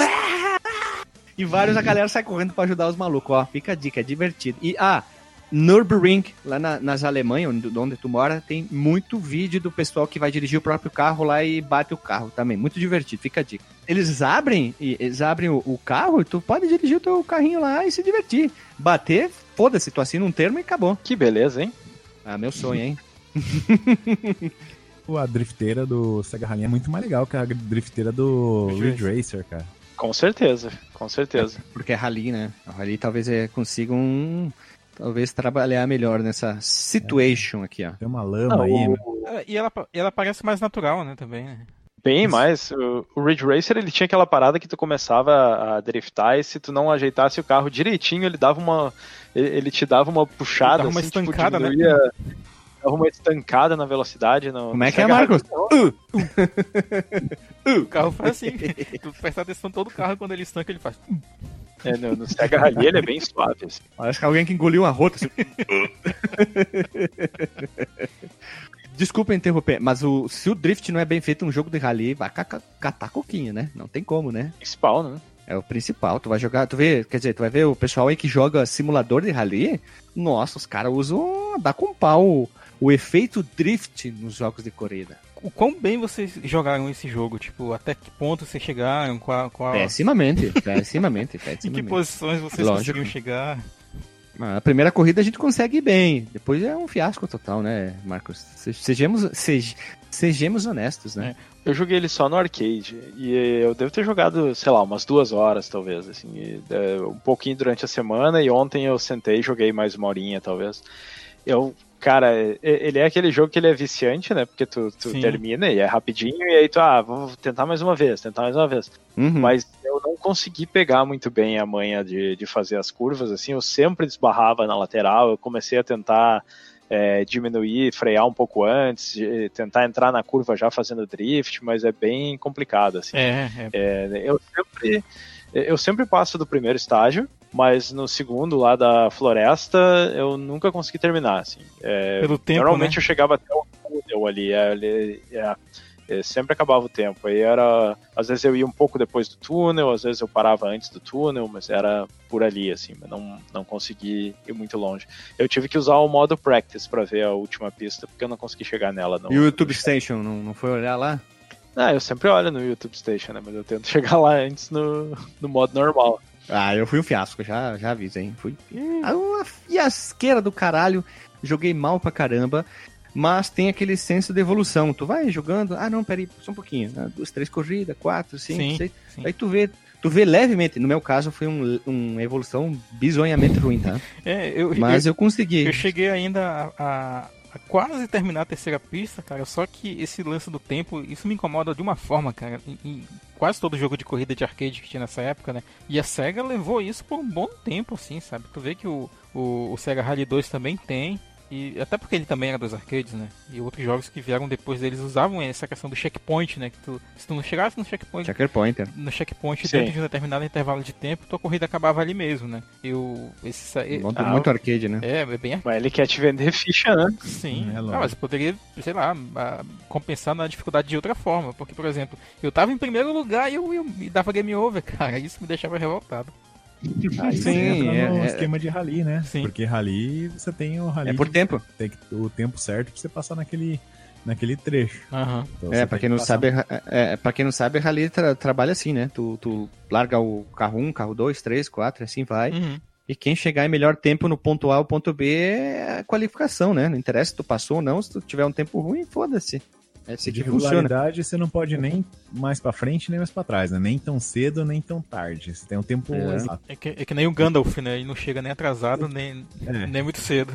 E vários a galera sai correndo pra ajudar os malucos, ó. Fica a dica, é divertido. E, ah, Nürburgring, lá na- nas Alemanha, onde, onde tu mora, tem muito vídeo do pessoal que vai dirigir o próprio carro lá e bate o carro também. Muito divertido, fica a dica. Eles abrem, eles abrem o, o carro e tu pode dirigir o teu carrinho lá e se divertir. Bater, foda-se, tu assina um termo e acabou. Que beleza, hein? Ah, meu sonho, hein? Pô, A drifteira do Sega Rally é muito mais legal que a drifteira do Ridge Racer, cara. Com certeza, com certeza. Porque é rally, né? O rally talvez é, consiga um. Talvez trabalhar melhor nessa situation aqui, ó. Tem uma lama Não, aí, o-? É, E ela, e ela parece mais natural, né? Também, né? Bem mais. O, Ridge Racer ele tinha aquela parada que tu começava a driftar e se tu não ajeitasse o carro direitinho, ele dava uma. Ele, te dava uma puxada, Dava uma assim, tipo, estancada, né? Dava uma estancada na velocidade. No, Como é que é, Marcos? Rally. O carro faz assim. tu presta atenção todo carro quando ele estanca, ele faz. É, no, no Sega Rally ele é bem suave. Assim. Parece que alguém que engoliu uma rota. assim. Desculpa interromper, mas o, se o drift não é bem feito num jogo de rally, vai ca- ca- catar coquinho, né? Não tem como, né? Principal, né? É o principal. Tu vai jogar, tu vê, quer dizer, tu vai ver o pessoal aí que joga simulador de rally. Nossa, os caras usam, dá com pau o, efeito drift nos jogos de corrida. O quão bem vocês jogaram esse jogo? Tipo, até que ponto vocês chegaram? Qual, qual, Pessimamente, pessimamente, em que pessimamente. posições vocês Lógico. conseguiram chegar? Ah, A primeira corrida a gente consegue ir bem, depois é um fiasco total, né, Marcos? Se- Sejamos, sej- sejamos honestos, né? Eu joguei ele só no arcade e eu devo ter jogado, sei lá, umas duas horas talvez, assim, e, é, um pouquinho durante a semana e ontem eu sentei e joguei mais uma horinha talvez. Eu Cara, ele é aquele jogo que ele é viciante, né? Porque tu, tu termina e é rapidinho, e aí tu, ah, vou tentar mais uma vez, tentar mais uma vez. Uhum. Mas eu não consegui pegar muito bem a manha de, de fazer as curvas, assim, eu sempre desbarrava na lateral, eu comecei a tentar é, diminuir, frear um pouco antes, tentar entrar na curva já fazendo drift, mas é bem complicado, assim. É, é. É, eu sempre eu sempre passo do primeiro estágio, mas no segundo lá da floresta eu nunca consegui terminar, assim. É, Pelo tempo, Normalmente né? eu chegava até o túnel ali, é, ali, é, é, sempre acabava o tempo. Aí era, às vezes eu ia um pouco depois do túnel, às vezes eu parava antes do túnel, mas era por ali, assim, mas não, não consegui ir muito longe. Eu tive que usar o modo practice para ver a última pista, porque eu não consegui chegar nela. No, E o YouTube Station, não, não foi olhar lá? Ah, eu sempre olho no YouTube Station, né? Mas eu tento chegar lá antes no, no modo normal. Ah, eu fui um fiasco, já, já aviso, hein? Fui ah, uma fiasqueira do caralho. Joguei mal pra caramba. Mas tem aquele senso de evolução. Tu vai jogando, ah não, peraí, só um pouquinho. Ah, duas, três corridas, quatro, cinco, Sim, seis. sim. Aí tu vê, tu vê levemente. No meu caso, foi um, uma evolução bizonhamente ruim, tá? É, eu, Mas eu, eu consegui. eu cheguei ainda a, a- quase terminar a terceira pista, cara. Só que esse lance do tempo, isso me incomoda de uma forma, cara. Em, em quase todo jogo de corrida de arcade que tinha nessa época, né? E a SEGA levou isso por um bom tempo, assim, sabe? Tu vê que o, o, o Sega Rally 2 também tem. E até porque ele também era dos arcades, né? E outros jogos que vieram depois deles usavam essa questão do checkpoint, né? Que tu, se tu não chegasse no checkpoint Checker Pointer. no checkpoint Sim. dentro de um determinado intervalo de tempo, tua corrida acabava ali mesmo, né? Eu. Esse, e- Muito, Ah, muito arcade, né? é, é bem Mas ele quer te vender ficha, né? Sim, É, Ah, mas poderia, sei lá, compensar na dificuldade de outra forma. Porque, por exemplo, eu tava em primeiro lugar e eu, eu me dava game over, cara. Isso me deixava revoltado. Aí Sim, entra é- no é- esquema de rally, né? Sim. Porque rally, você tem o rally É por tempo. tem que- o tempo certo pra você passar naquele, naquele trecho. Aham. Então, É, pra quem não passar- sabe, é, é, pra quem não sabe, Rally tra- trabalha assim, né? Tu, tu larga o carro 1, carro 2, 3, 4, assim vai. Uhum. E quem chegar em melhor tempo no ponto A ou ponto B é a qualificação, né? Não interessa se tu passou ou não, se tu tiver um tempo ruim, foda-se. É assim De que funciona. regularidade, você não pode nem mais pra frente, nem mais pra trás, né? Nem tão cedo, nem tão tarde. Você tem um tempo É. exato. É, que, é que nem o Gandalf, né? Ele não chega nem atrasado, nem, É. nem muito cedo.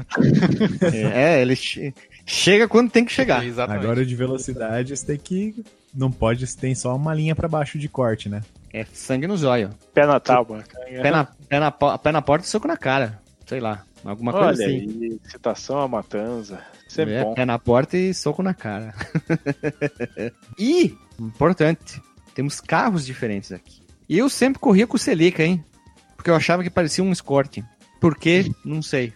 É, ele che- chega quando tem que chegar. Exatamente. Agora de velocidade, você tem que. Não pode, você tem só uma linha pra baixo de corte, né? É sangue no zóio. Pé na tábua. Pé na, pé, na, pé na porta e soco na cara. Sei lá. Alguma coisa Olha assim. aí, citação a matanza. Sempre É, bom. pé na porta e soco na cara. e, importante, temos carros diferentes aqui. E eu sempre corria com o Celica, hein? Porque eu achava que parecia um Escort. Por quê? Não sei.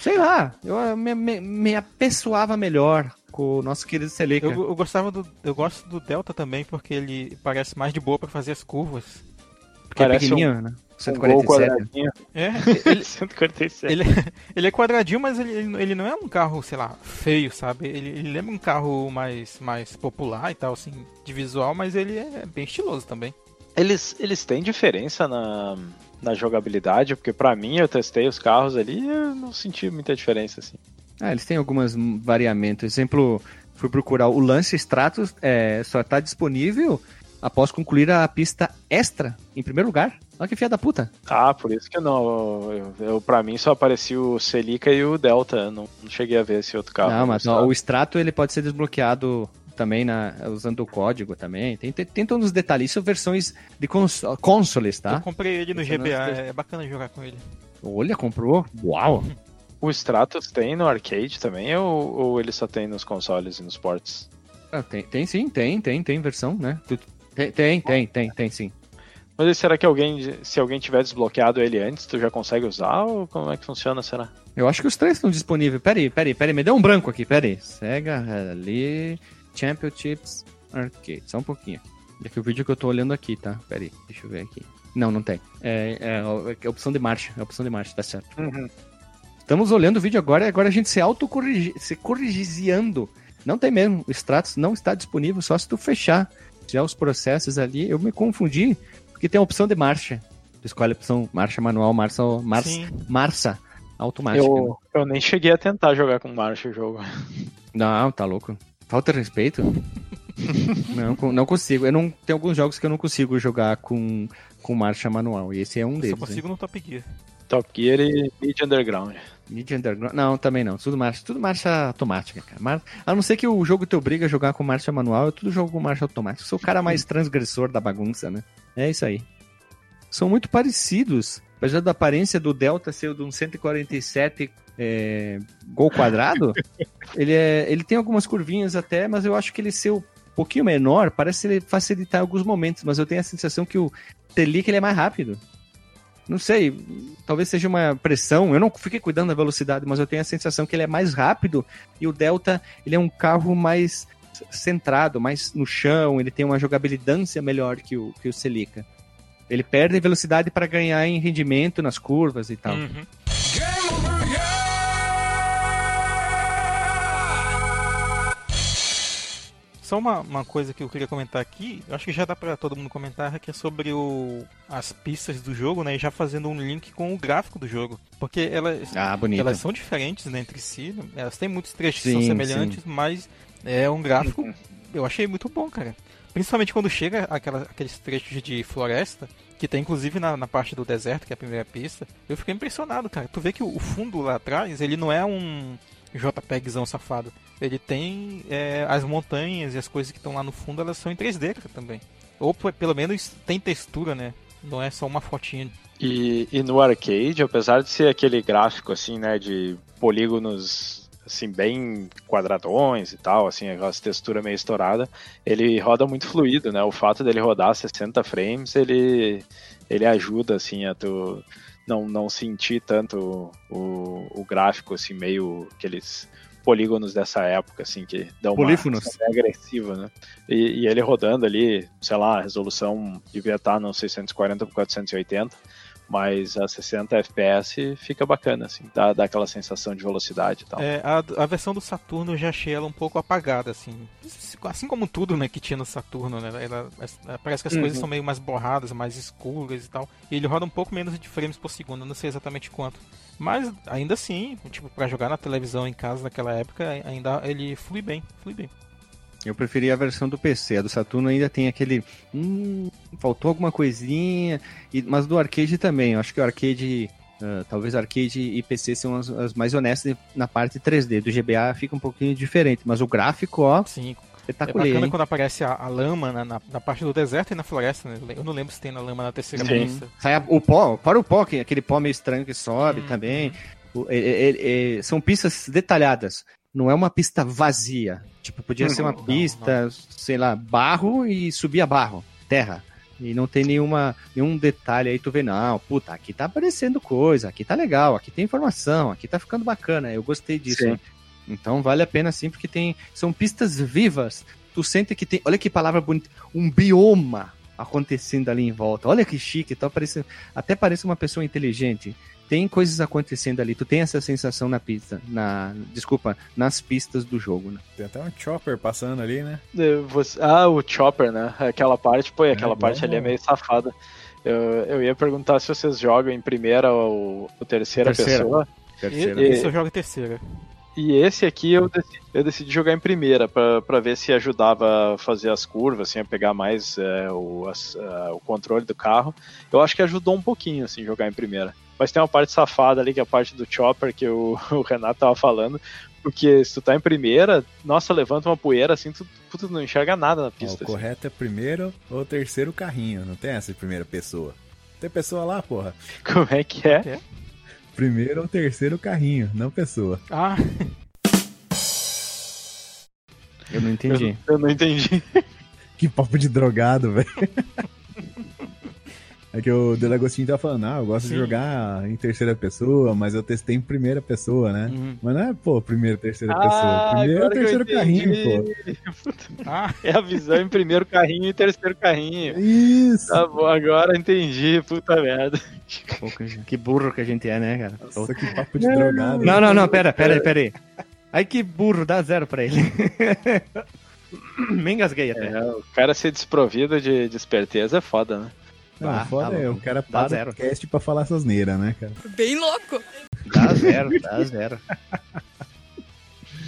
Sei lá, eu me, me, me apessoava melhor com o nosso querido Celica. Eu, eu gostava do. Eu gosto do Delta também, porque ele parece mais de boa pra fazer as curvas. Porque é parece pequenininho, né? Um gol 147. quadradinho. É, ele, 147. ele, ele é quadradinho, mas ele, ele não é um carro, sei lá, feio, sabe? Ele, ele lembra um carro mais, mais popular e tal, assim, de visual, mas ele é bem estiloso também. Eles, eles têm diferença na, na jogabilidade, porque pra mim eu testei os carros ali e eu não senti muita diferença assim. Ah, eles têm algumas variamentos. Exemplo, fui procurar o Lance Stratos, é, só está disponível após concluir a pista extra, em primeiro lugar. Olha que filha da puta. Ah, por isso que não. Eu, eu, pra mim só aparecia o Celica e o Delta. eu Não, não cheguei a ver esse outro carro. não, mas ó, o extrato ele pode ser desbloqueado também na, usando o código também. Tem, tem, tem todos os detalhes. Isso são versões de cons consoles, Eu tá? comprei ele no é GBA, é bacana jogar com ele. Olha, comprou. Uau! O Stratos tem no arcade também ou, ou ele só tem nos consoles e nos ports? Ah, tem, tem sim, tem, tem, tem versão, né? Tem, tem, tem, tem, tem sim. Mas aí, será que alguém, se alguém tiver desbloqueado ele antes, tu já consegue usar ou como é que funciona, será? Eu acho que os três estão disponíveis. Peraí, peraí, peraí, me deu um branco aqui, peraí. Sega Rally Championships Arcade. Só um pouquinho. É que o vídeo que eu tô olhando aqui, tá? Peraí, deixa eu ver aqui. Não, não tem. É, é, é opção de marcha. É opção de marcha, tá certo. Estamos olhando o vídeo agora e agora a gente se autocorrigi, se corrigiando. Não tem mesmo. O Stratos não está disponível só se tu fechar já os processos ali. Eu me confundi porque tem a opção de marcha. Tu escolhe a opção marcha manual, marcha, marcha, marcha automática. Eu, eu nem cheguei a tentar jogar com marcha o jogo. Não, tá louco. Falta respeito. não, não consigo. Eu não tem alguns jogos que eu não consigo jogar com, com marcha manual. E esse é um Eu só deles. consigo no Top Gear. Top Gear e Mid Underground. Mid Underground. Não, também não. Tudo marcha, tudo marcha automática, cara. Mar... A não ser que o jogo te obriga a jogar com marcha manual, eu tudo jogo com marcha automática. Sou o cara mais transgressor da bagunça, né? É isso aí. São muito parecidos. Apesar da aparência do Delta ser o de um 147 é, gol quadrado, ele, é, ele tem algumas curvinhas até, mas eu acho que ele ser um pouquinho menor parece facilitar em alguns momentos, mas eu tenho a sensação que o Telic ele é mais rápido. Não sei, talvez seja uma pressão. Eu não fiquei cuidando da velocidade, mas eu tenho a sensação que ele é mais rápido e o Delta ele é um carro mais centrado, mais no chão. Ele tem uma jogabilidade melhor que o que o Celica. Ele perde velocidade para ganhar em rendimento nas curvas e tal. Uhum. Só uma, uma coisa que eu queria comentar aqui, eu acho que já dá pra todo mundo comentar, que é sobre o, as pistas do jogo, né? E já fazendo um link com o gráfico do jogo. Porque elas, Ah, elas são diferentes né, entre si, elas têm muitos trechos que são Sim, semelhantes, mas é um gráfico, eu achei muito bom, cara. Principalmente quando chega aquela, aqueles trechos de floresta, que tem inclusive na, na parte do deserto, que é a primeira pista, eu fiquei impressionado, cara. Tu vê que o, o fundo lá atrás, ele não é um JPEGzão safado. Ele tem é, as montanhas e as coisas que estão lá no fundo, elas são em 3D cara, também. Ou pelo menos tem textura, né? Não é só uma fotinha. E, e no arcade, apesar de ser aquele gráfico assim, né, de polígonos assim bem quadradões e tal, assim, aquelas texturas meio estourada, ele roda muito fluido, né? O fato dele rodar a 60 frames, ele ele ajuda assim a tu não, não sentir tanto o, o gráfico assim meio aqueles polígonos dessa época assim que dão uma Polífonos. sensação agressiva, né? E, e ele rodando ali, sei lá, a resolução devia estar no 640 por 480, mas a 60 FPS fica bacana, assim, dá, dá aquela sensação de velocidade e tal. É, a, a versão do Saturno eu já achei ela um pouco apagada, assim. Assim como tudo, né, que tinha no Saturno, né? Ela- ela- parece que as coisas são meio mais borradas, mais escuras e tal. E ele roda um pouco menos de frames por segundo, não sei exatamente quanto. Mas ainda assim, tipo, pra jogar na televisão em casa naquela época, ainda ele flui bem, flui bem. Eu preferia a versão do PC. A do Saturno ainda tem aquele. Hum, faltou alguma coisinha. E- mas do arcade também. Eu acho que o arcade. ah, talvez arcade e PC são as, as mais honestas na parte 3D. Do GBA fica um pouquinho diferente. Mas o gráfico, ó, Sim, é bacana hein? quando aparece a, a lama na, na, na parte do deserto e na floresta, né? Eu não lembro se tem na lama na terceira Sim. pista. Sai a- o pó, para o pó, que- aquele pó meio estranho que sobe Hum, também. O- é- é- é- são pistas detalhadas. Não é uma pista vazia. Tipo, podia ser uma Não, pista, sei lá, barro e subia barro, terra. E não tem nenhuma, nenhum detalhe aí, tu vê, não, puta, aqui tá aparecendo coisa, aqui tá legal, aqui tem informação, aqui tá ficando bacana. Eu gostei disso. Hein? Então vale a pena sim, porque tem. São pistas vivas. Tu sente que tem. Olha que palavra bonita. Um bioma acontecendo ali em volta. Olha que chique. Então parece, até parece uma pessoa inteligente. Tem coisas acontecendo ali. Tu tem essa sensação na pista. Na, desculpa, nas pistas do jogo, né? Tem até um chopper passando ali, né? Eh, você- ah, o Chopper, né? Aquela parte, pô, e aquela É, parte bom. ali é meio safada. Eu, eu ia perguntar se vocês jogam em primeira ou, ou terceira, Terceira. pessoa. Terceira. E- Esse eu jogo em terceira. E esse aqui eu decidi, eu decidi jogar em primeira pra pra ver se ajudava a fazer as curvas, assim, a pegar mais é, o, as- ah, o controle do carro. Eu acho que ajudou um pouquinho, assim, jogar em primeira. Mas tem uma parte safada ali, que é a parte do chopper que o, o Renato tava falando. Porque se tu tá em primeira, nossa, levanta uma poeira assim, tu, tu não enxerga nada na pista. o assim. correto é primeiro ou terceiro carrinho, não tem essa de primeira pessoa. Tem pessoa lá, porra. Como é que é? Primeiro ou terceiro carrinho, não pessoa. Ah, Eu não entendi. Eu, eu não entendi. Que papo de drogado, velho. É que o Delagostinho tá falando, ah, eu gosto Sim. de jogar em terceira pessoa, mas eu testei em primeira pessoa, né? uhum. Mas não é, pô, primeira, terceira Ah, pessoa. Primeiro terceiro carrinho, pô. ah, É a visão em primeiro carrinho e terceiro carrinho. Isso! Tá bom, agora entendi, puta merda. Pô, que- que burro que a gente é, né, cara? Nossa, que papo de drogado. Não, não, não, pera, pera aí, pera aí. Ai, que burro, dá zero pra ele. Me engasguei até. É, o cara ser desprovido de, de esperteza é foda, né? Não, Ah, foda tá é, o cara Dá para zero. o cast pra falar essas neiras, né, cara? Bem louco. Dá zero, dá zero.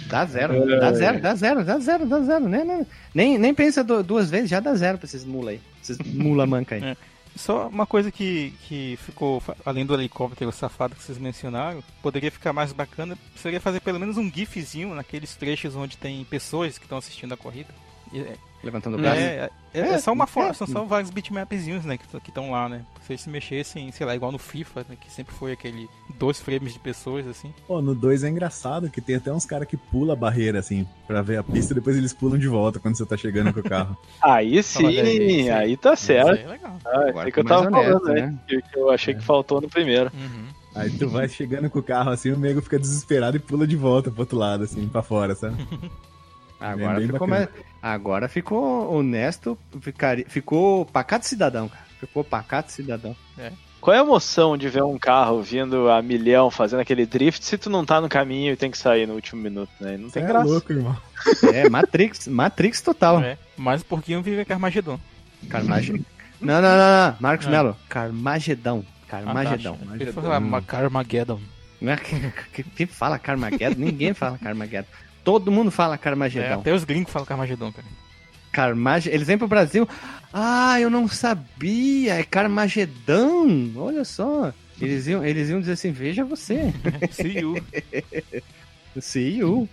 Dá zero, dá zero, dá zero, dá zero, dá zero. Nem, nem, nem, nem pensa du- duas vezes, já dá zero pra esses mula aí. Esses mula manca aí. É. Só uma coisa que, que ficou, além do helicóptero safado que vocês mencionaram, poderia ficar mais bacana, seria fazer pelo menos um gifzinho naqueles trechos onde tem pessoas que estão assistindo a corrida. É, Levantando o braço. é, é, é só uma foto, são só vários bitmapzinhos, né, que estão lá, né. Se eles se mexessem, sei lá, igual no FIFA, né, que sempre foi aquele dois frames de pessoas, assim. Pô, no 2 é engraçado que tem até uns caras que pulam a barreira, assim, pra ver a pista e depois eles pulam de volta quando você tá chegando com o carro. Aí sim, aí, sim. aí tá certo. aí é legal. Ah, Agora é que eu tava honesto, falando, né? né? Que, que eu achei que faltou no primeiro. Uhum. Aí tu vai chegando com o carro assim, o nego fica desesperado e pula de volta pro outro lado, assim, pra fora, sabe? Agora, É bem ficou mais- Agora ficou honesto, ficaria... ficou pacato cidadão, cara. Ficou pacato cidadão. Qual é a emoção de ver um carro vindo a milhão fazendo aquele drift se tu não tá no caminho e tem que sair no último minuto, né? Não tem é graça. louco, irmão. É, Matrix, Matrix total. É, mas o porquinho vive Carmagedon. Carmagedão. Não, não, não, não. Marcos É. Melo. Carmagedão. Ah, Carmagedão. tá. Ele falou, ah, Carmageddon. Não é que- que- Quem fala Carmageddon? Ninguém fala Carmageddon. Todo mundo fala É, Carmagedão. até os gringos falam Carmagedon, cara. Eles vêm pro Brasil. Ah, eu não sabia. É Carmagedão. Olha só. Eles iam, eles iam dizer assim: veja você. See you. See you.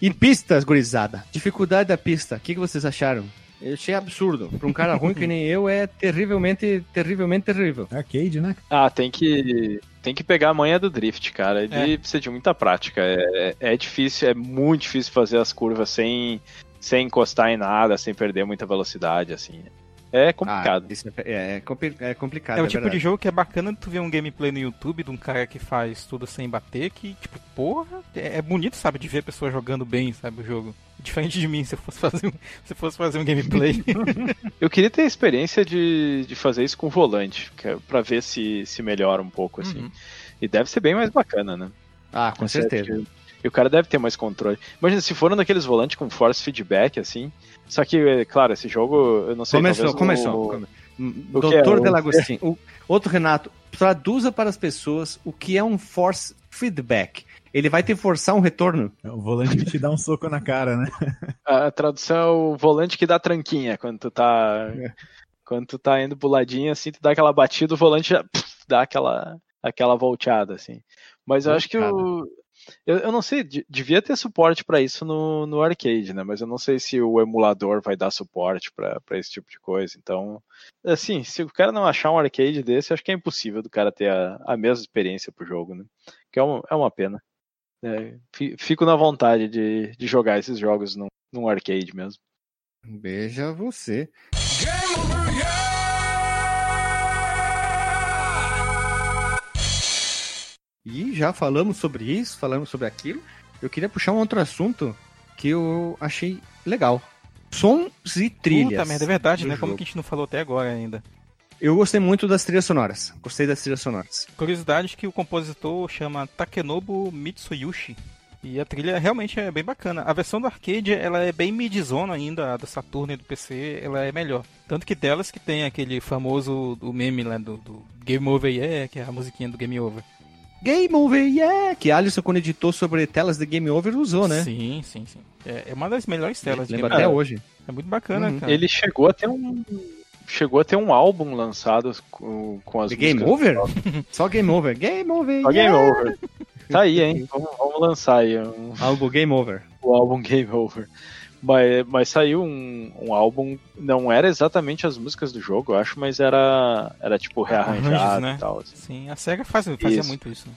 E pistas, gurizada. Dificuldade da pista. O que, que vocês acharam? Eu achei absurdo. Pra um cara ruim que nem eu, é terrivelmente, terrivelmente terrível. Arcade, né? Ah, tem que tem que pegar a manha do drift, cara. Ele precisa de muita prática. É, é difícil, é muito difícil fazer as curvas sem, sem encostar em nada, sem perder muita velocidade, assim. É complicado. Ah, isso é, é compli- é complicado. É o é tipo de verdade. jogo que é bacana tu ver um gameplay no YouTube de um cara que faz tudo sem bater, que, tipo, porra, é é bonito, sabe, de ver a pessoa jogando bem, sabe, o jogo. Diferente de mim, se eu fosse fazer um, se eu fosse fazer um gameplay. Eu queria ter a experiência de, de fazer isso com volante, é pra ver se, se melhora um pouco, assim. Uhum. E deve ser bem mais bacana, né? Ah, com certeza. E o cara deve ter mais controle. Imagina, se foram daqueles volantes com force feedback, assim. Só que, é, claro, esse jogo, eu não sei Começou, começou. o- come- o que é Doutor o- Delagostin. O outro Renato, traduza para as pessoas o que é um force feedback. Ele vai te forçar um retorno. É o volante que te dá um soco na cara, né? A tradução é o volante que dá tranquinha quando tu tá. Quando tu tá indo pro ladinho, assim, tu dá aquela batida, o volante já pff, dá aquela, aquela volteada, assim. Mas eu acho que o. Eu, eu não sei, de- devia ter suporte pra isso no, no arcade, né? Mas eu não sei se o emulador vai dar suporte pra pra esse tipo de coisa. Então, assim, se o cara não achar um arcade desse, acho que é impossível do cara ter a, a mesma experiência pro jogo, né? Que é uma, é uma pena. É, fi- fico na vontade de, de jogar esses jogos num, num arcade mesmo. Veja você. Game over, yeah! E já falamos sobre isso, falamos sobre aquilo. Eu queria puxar um outro assunto que eu achei legal. Sons e trilhas. Puta merda, é verdade, né? Como jogo. que a gente não falou até agora ainda? Eu gostei muito das trilhas sonoras. Gostei das trilhas sonoras. Curiosidade que o compositor chama Takenobu Mitsuyushi. E a trilha realmente é bem bacana. A versão do arcade, ela é bem midzona ainda, a do Saturno e do PC, ela é melhor. Tanto que delas que tem aquele famoso do meme lá do, do Game Over Yeah, que é a musiquinha do Game Over. Game Over, yeah! Que Alisson, quando editou sobre telas de Game Over, usou, né? Sim, sim, sim. É, é uma das melhores telas de Lembra Game até hoje. É muito bacana, Uhum. cara. Ele chegou a ter um. Chegou a ter um álbum lançado com, com as Game. Over? Só Game Over. Game Over, Só Game yeah! Over. Tá aí, hein? Vamos, vamos lançar aí um, Álbum Game Over. o álbum Game Over. Mas, mas saiu um, um álbum, não era exatamente as músicas do jogo, eu acho, mas era, era tipo rearranjado Arranjos, né? e tal. assim. Sim, a SEGA faz, fazia Isso. muito isso. né?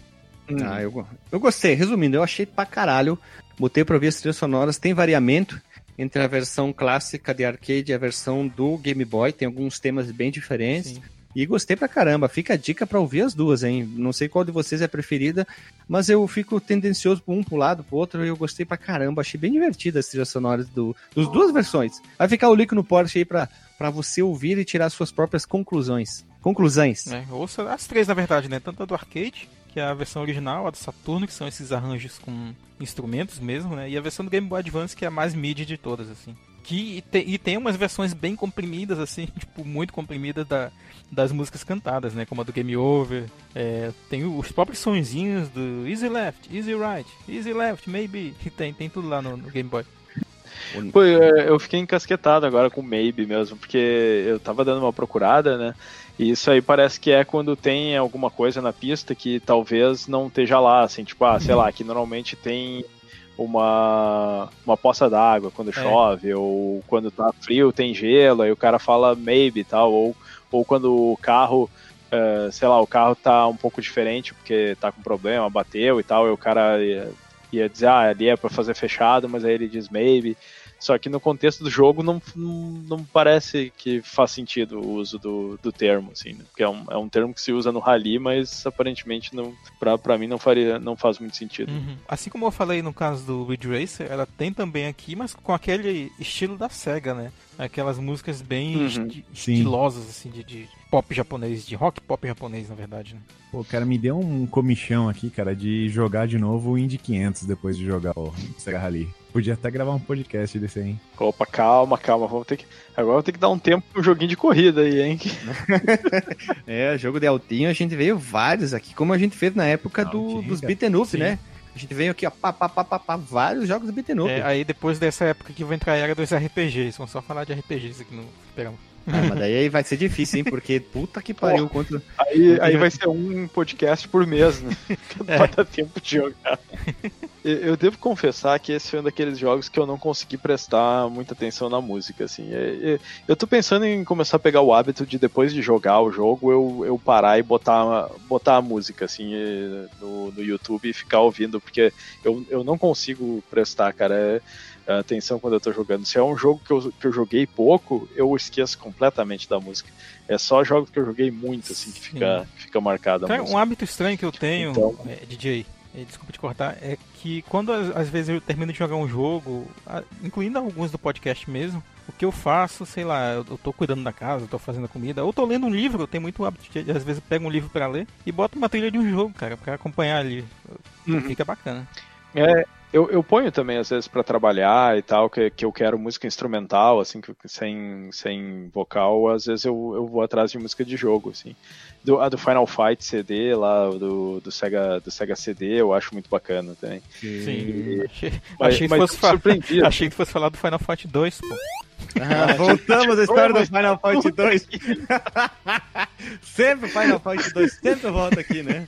Hum. Ah, eu, eu gostei. Resumindo, eu achei pra caralho. Botei pra ouvir as trilhas sonoras. Tem variamento entre a versão clássica de arcade e a versão do Game Boy. Tem alguns temas bem diferentes. Sim. E gostei pra caramba. Fica a dica pra ouvir as duas, hein? Não sei qual de vocês é preferida, mas eu fico tendencioso pra um pro lado, pro outro, e eu gostei pra caramba. Achei bem divertida as trilhas sonoras do, dos duas versões. Vai ficar o link no Porsche aí pra, pra você ouvir e tirar suas próprias conclusões. Conclusões. É, ouça as três, na verdade, né? Tanto a do arcade, que é a versão original, a do Saturno, que são esses arranjos com instrumentos mesmo, né? E a versão do Game Boy Advance, que é a mais mid de todas, assim. Que, e, tem, e tem umas versões bem comprimidas, assim, tipo, muito comprimidas da, das músicas cantadas, né? Como a do Game Over. É, tem os próprios sonzinhos do Easy Left, Easy Right, Easy Left, Maybe. Tem, tem tudo lá no, no Game Boy. Pô, eu, eu fiquei encasquetado agora com Maybe mesmo, porque eu tava dando uma procurada, né? E isso aí parece que é quando tem alguma coisa na pista que talvez não esteja lá, assim, tipo, ah, sei lá, que normalmente tem uma, uma poça d'água quando chove, ou quando tá frio tem gelo, aí o cara fala maybe tal, ou, ou quando o carro, eh, sei lá, o carro tá um pouco diferente porque tá com problema, bateu e tal, e o cara ia, ia dizer, ah, ali é pra fazer fechado, mas aí ele diz maybe. Só que no contexto do jogo não, não, não parece que faz sentido o uso do, do termo, assim, né? Porque é um, é um termo que se usa no rally, mas aparentemente não, pra, pra mim não, faria, não faz muito sentido. Uhum. Assim como eu falei no caso do Ridge Racer, ela tem também aqui, mas com aquele estilo da SEGA, né? Aquelas músicas bem Uhum. esti- estilosas, assim, de, de pop japonês, de rock pop japonês, na verdade, né? Pô, cara, me deu um comichão aqui, cara, de jogar de novo o Indy 500 depois de jogar o Sega Rally. Podia até gravar um podcast desse aí, hein? Opa, calma, calma, vamos ter que. Agora vou ter que dar um tempo pro joguinho de corrida aí, hein? É, jogo de altinho, a gente veio vários aqui, como a gente fez na época do, dos beaten up, Sim. né? A gente veio aqui, ó, pá, pá, pá, pá, pá, vários jogos de beaten up. É, aí depois dessa época que vai entrar a era dos RPGs, vamos só falar de RPGs aqui no Superama. Ah, mas daí vai ser difícil, hein? Porque puta que pariu quanto. Aí, aí vai ser um podcast por mês, né? Não vai dar tempo de jogar. Eu eu devo confessar que esse foi um daqueles jogos que eu não consegui prestar muita atenção na música, assim. É- é- Eu tô pensando em começar a pegar o hábito de depois de jogar o jogo, eu, eu parar e botar, botar a música, assim, no, no YouTube e ficar ouvindo, porque eu, eu não consigo prestar, cara, é- atenção quando eu tô jogando. Se é um jogo que eu, que eu joguei pouco, eu esqueço completamente da música. É só jogos que eu joguei muito, assim, que fica, que fica marcada a Cara, música. um hábito estranho que eu tenho, Então- é, DJ, é, desculpa te cortar, é que quando às, vezes eu termino de jogar um jogo, incluindo alguns do podcast mesmo, o que eu faço, sei lá, eu, tô cuidando da casa, eu tô fazendo a comida, ou tô lendo um livro, eu tenho muito hábito de, às vezes eu pego um livro pra ler e boto uma trilha de um jogo, cara, pra acompanhar ali. Uhum. Fica bacana. É, eu, eu ponho também, às vezes, pra trabalhar e tal, que, que eu quero música instrumental, assim, que, sem, sem vocal, às vezes eu, eu vou atrás de música de jogo, assim. Do, a do Final Fight CD lá, do, do, Sega, do Sega CD, eu acho muito bacana também. Sim. Achei, Mas, achei que mas fosse fa- surpreendido. achei que fosse falar do Final Fight 2, pô. Ah, voltamos à história do Final Fight 2. sempre Final Fight 2, sempre volta aqui, né?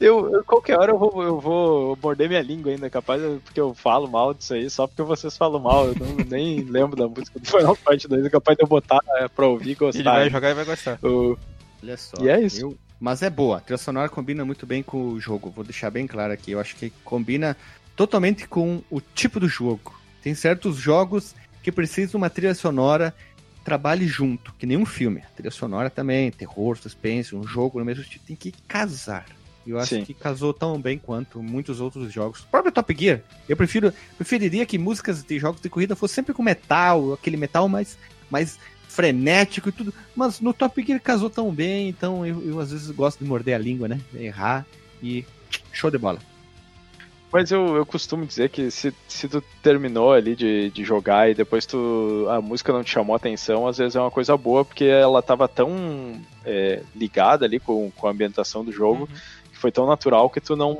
Eu, eu- qualquer hora eu vou, eu vou morder minha língua ainda, capaz, porque eu falo mal disso aí, só porque vocês falam mal. Eu não, nem lembro da música do Final Fight 2, é capaz de eu botar é, pra ouvir e Ele gostar. vai jogar e vai gostar. O- Olha só. E é isso. eu- Mas é boa. A trilha sonora combina muito bem com o jogo. Vou deixar bem claro aqui. Eu acho que combina totalmente com o tipo do jogo. Tem certos jogos que precisam de uma trilha sonora trabalhe junto, que nem um filme. A trilha sonora também, terror, suspense, um jogo no mesmo tipo, tem que casar. E Eu acho Sim. que casou tão bem quanto muitos outros jogos. O próprio Top Gear. Eu prefiro, preferiria que músicas de jogos de corrida fossem sempre com metal, aquele metal mais, mais frenético e tudo. Mas no Top Gear casou tão bem, então eu, eu às vezes gosto de morder a língua, né? Errar e show de bola. Mas eu, eu costumo dizer que se, se tu terminou ali de, de jogar e depois tu a música não te chamou a atenção, às vezes é uma coisa boa, porque ela tava tão é, ligada ali com, com a ambientação do jogo, que foi tão natural que tu não,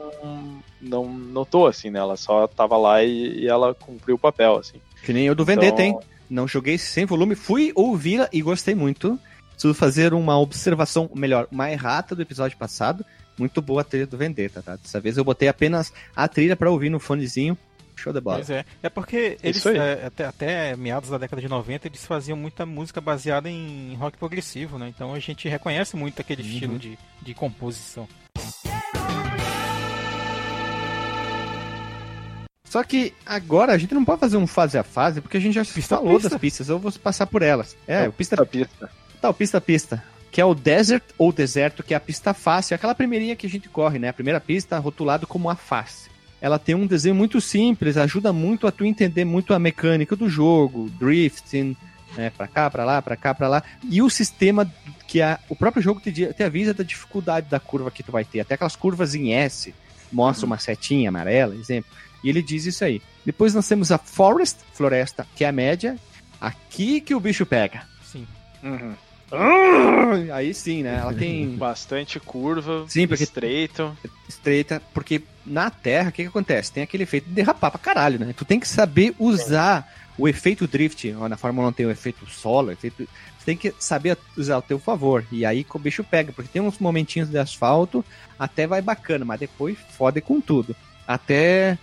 não notou, assim, né? Ela só tava lá e, e ela cumpriu o papel, assim. Que nem eu do Vendetta, Então- hein? Não joguei sem volume, fui ouvir e gostei muito. Preciso fazer uma observação, melhor, uma errata do episódio passado. Muito boa a trilha do Vendetta, tá? Dessa vez eu botei apenas a trilha pra ouvir no fonezinho. Show de bola. Pois é. É porque eles, é, até, até meados da década de 90, eles faziam muita música baseada em rock progressivo, né? Então a gente reconhece muito aquele Uhum. estilo de, de composição. Só que agora a gente não pode fazer um fase a fase, porque a gente já Pista a falou pista. das pistas. Eu vou passar por elas. É, o pista Da pista. Tá, o pista a pista. Que é o Desert ou Deserto, que é a pista fácil, aquela primeirinha que a gente corre, né? A primeira pista rotulado como a face. Ela tem um desenho muito simples, ajuda muito a tu entender muito a mecânica do jogo, drifting, né? Pra cá, pra lá, pra cá, pra lá. E o sistema que a, o próprio jogo te, te avisa da dificuldade da curva que tu vai ter. Até aquelas curvas em S, mostra uma setinha amarela, exemplo. E ele diz isso aí. Depois nós temos a Forest, floresta, que é a média. Aqui que o bicho pega. Sim. Uhum. Aí sim, né? Ela tem Bastante curva, Sim, porque- estreito. estreita, porque na Terra, o que, que acontece? Tem aquele efeito de derrapar pra caralho, né? Tu tem que saber usar o efeito drift, ó, na Fórmula 1 tem o efeito solo, efeito, você tem que saber usar ao teu favor. E aí que o bicho pega, porque tem uns momentinhos de asfalto, até vai bacana, mas depois fode com tudo. Até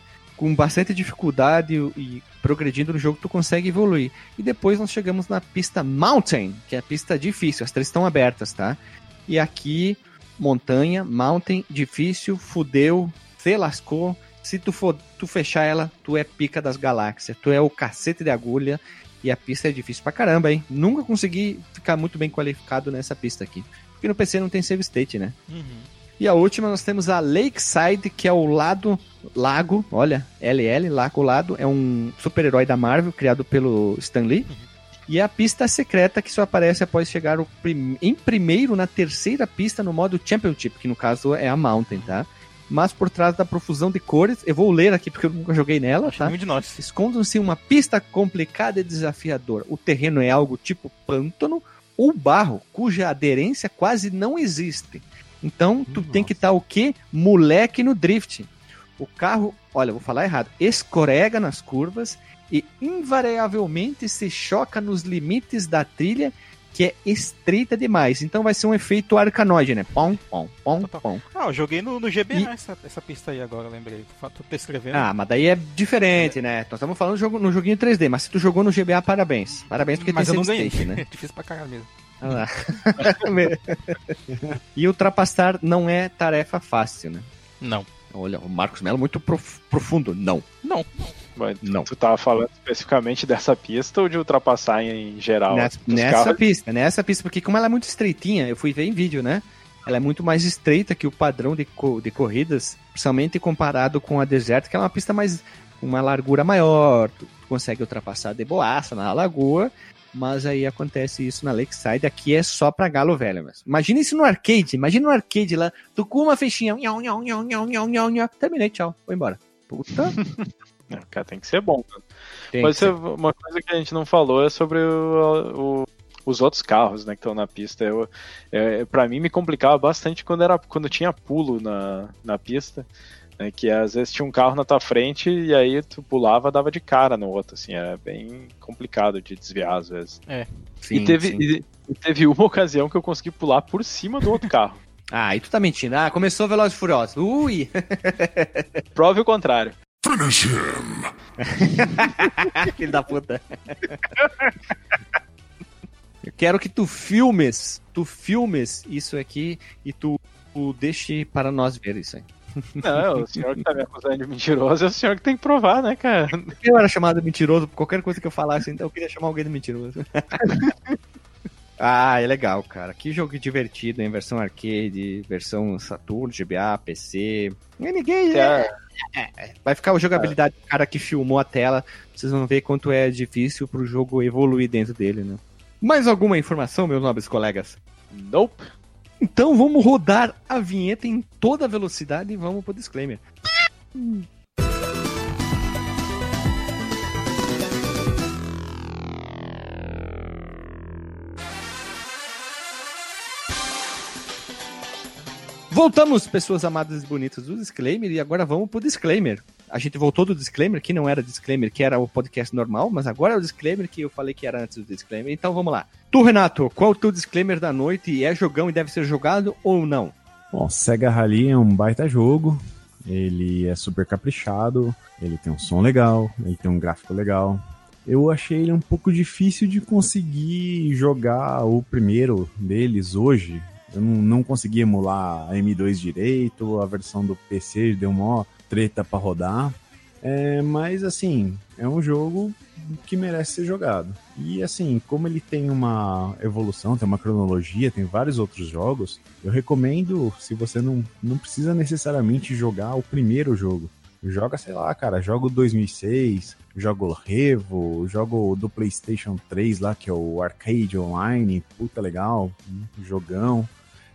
com bastante dificuldade e progredindo no jogo, tu consegue evoluir. E depois nós chegamos na pista Mountain, que é a pista difícil, as três estão abertas, tá? E aqui, montanha, mountain, difícil, fudeu, se lascou. Se tu for tu fechar ela, tu é pica das galáxias, tu é o cacete de agulha e a pista é difícil pra caramba, hein? Nunca consegui ficar muito bem qualificado nessa pista aqui. Porque no PC não tem save state, né? E a última nós temos a Lakeside, que é o lado lago, olha, LL, lago lado, é um super-herói da Marvel criado pelo Stan Lee. E a pista secreta que só aparece após chegar prim- em primeiro na terceira pista no modo Championship, que no caso é a Mountain, tá? Mas por trás da profusão de cores, eu vou ler aqui porque eu nunca joguei nela, Acho tá? de nós. Escondam-se uma pista complicada e desafiadora. O terreno é algo tipo pântano ou barro, cuja aderência quase não existe. Então, tu tem que estar o quê? Moleque no drift. O carro, olha, vou falar errado, escorrega nas curvas e invariavelmente se choca nos limites da trilha que é estreita demais. Então vai ser um efeito arcanoide, né? Pom, pom, pom, pom. Ah, eu joguei no, no GBA E- essa, essa pista aí agora, lembrei. Tá escrevendo. Ah, mas daí é diferente, né? Nós estamos falando no, jogo, no joguinho 3D, mas se tu jogou no GBA, parabéns. Parabéns porque mas eu tem não save ganhei. state, né? Difícil pra caralho mesmo. Ah e ultrapassar não é tarefa fácil, né? Não. Olha, o Marcos Melo muito prof- profundo. Não, Não. Mas não. Tu tava falando especificamente dessa pista ou de ultrapassar em geral? Nessa, nessa carros? pista, nessa pista, porque como ela é muito estreitinha, eu fui ver em vídeo, né? Ela é muito mais estreita que o padrão de, co- de corridas, principalmente comparado com a deserta, que ela é uma pista mais com uma largura maior, tu, tu consegue ultrapassar de boaça na lagoa, mas aí acontece isso na Lakeside, aqui é só pra galo velho, mas imagina isso no arcade, imagina no arcade lá, tu com uma fechinha, nhau, nhau, nhau, nhau, nhau, nhau, terminei, tchau, vou embora. Puta, É, cara, tem que ser bom. né? tem Mas ser- uma coisa que a gente não falou é sobre o- o- os outros carros né, que estão na pista. Eu, é, para mim me complicava bastante quando, era, quando tinha pulo na, na pista. Né, que às vezes tinha um carro na tua frente e aí tu pulava dava de cara no outro. Assim, era bem complicado de desviar às vezes. sim, e, teve, sim. e, e teve uma ocasião que eu consegui pular por cima do outro carro. Ah, aí tu tá mentindo. Ah, começou Velozes e Furiosos. Ui! Prove o contrário. Finish him. Filho da puta. Eu quero que tu filmes, tu filmes isso aqui e tu, tu deixe para nós ver isso aí. Não, o senhor que tá me acusando de mentiroso é o senhor que tem que provar, né, cara? Eu era chamado de mentiroso por qualquer coisa que eu falasse, então eu queria chamar alguém de mentiroso. ah, é legal, cara. Que jogo divertido, em versão arcade, versão Saturn, GBA, PC. Ninguém, É, Vai ficar a jogabilidade do cara que filmou a tela. Vocês vão ver quanto é difícil pro jogo evoluir dentro dele, né? Mais alguma informação, meus nobres colegas? nope. Então vamos rodar a vinheta em toda velocidade e vamos pro disclaimer. Voltamos, pessoas amadas e bonitas do disclaimer, e agora vamos pro disclaimer. A gente voltou do disclaimer, que não era disclaimer, que era o podcast normal, mas agora é o disclaimer que eu falei que era antes do disclaimer. Então vamos lá. Tu, Renato, qual o teu disclaimer da noite? É jogão e deve ser jogado ou não? Bom, Sega Rally é um baita jogo. Ele é super caprichado, ele tem um som legal, ele tem um gráfico legal. Eu achei ele um pouco difícil de conseguir jogar o primeiro deles hoje. Eu não, não consegui emular a M2 direito, a versão do PC deu mó treta pra rodar. É, mas assim, é um jogo que merece ser jogado. E assim, como ele tem uma evolução, tem uma cronologia, tem vários outros jogos, eu recomendo, se você não, não precisa necessariamente jogar o primeiro jogo. Joga, sei lá, cara, joga o 2006, joga o Revo, joga o do PlayStation 3 lá, que é o Arcade Online, puta legal, jogão.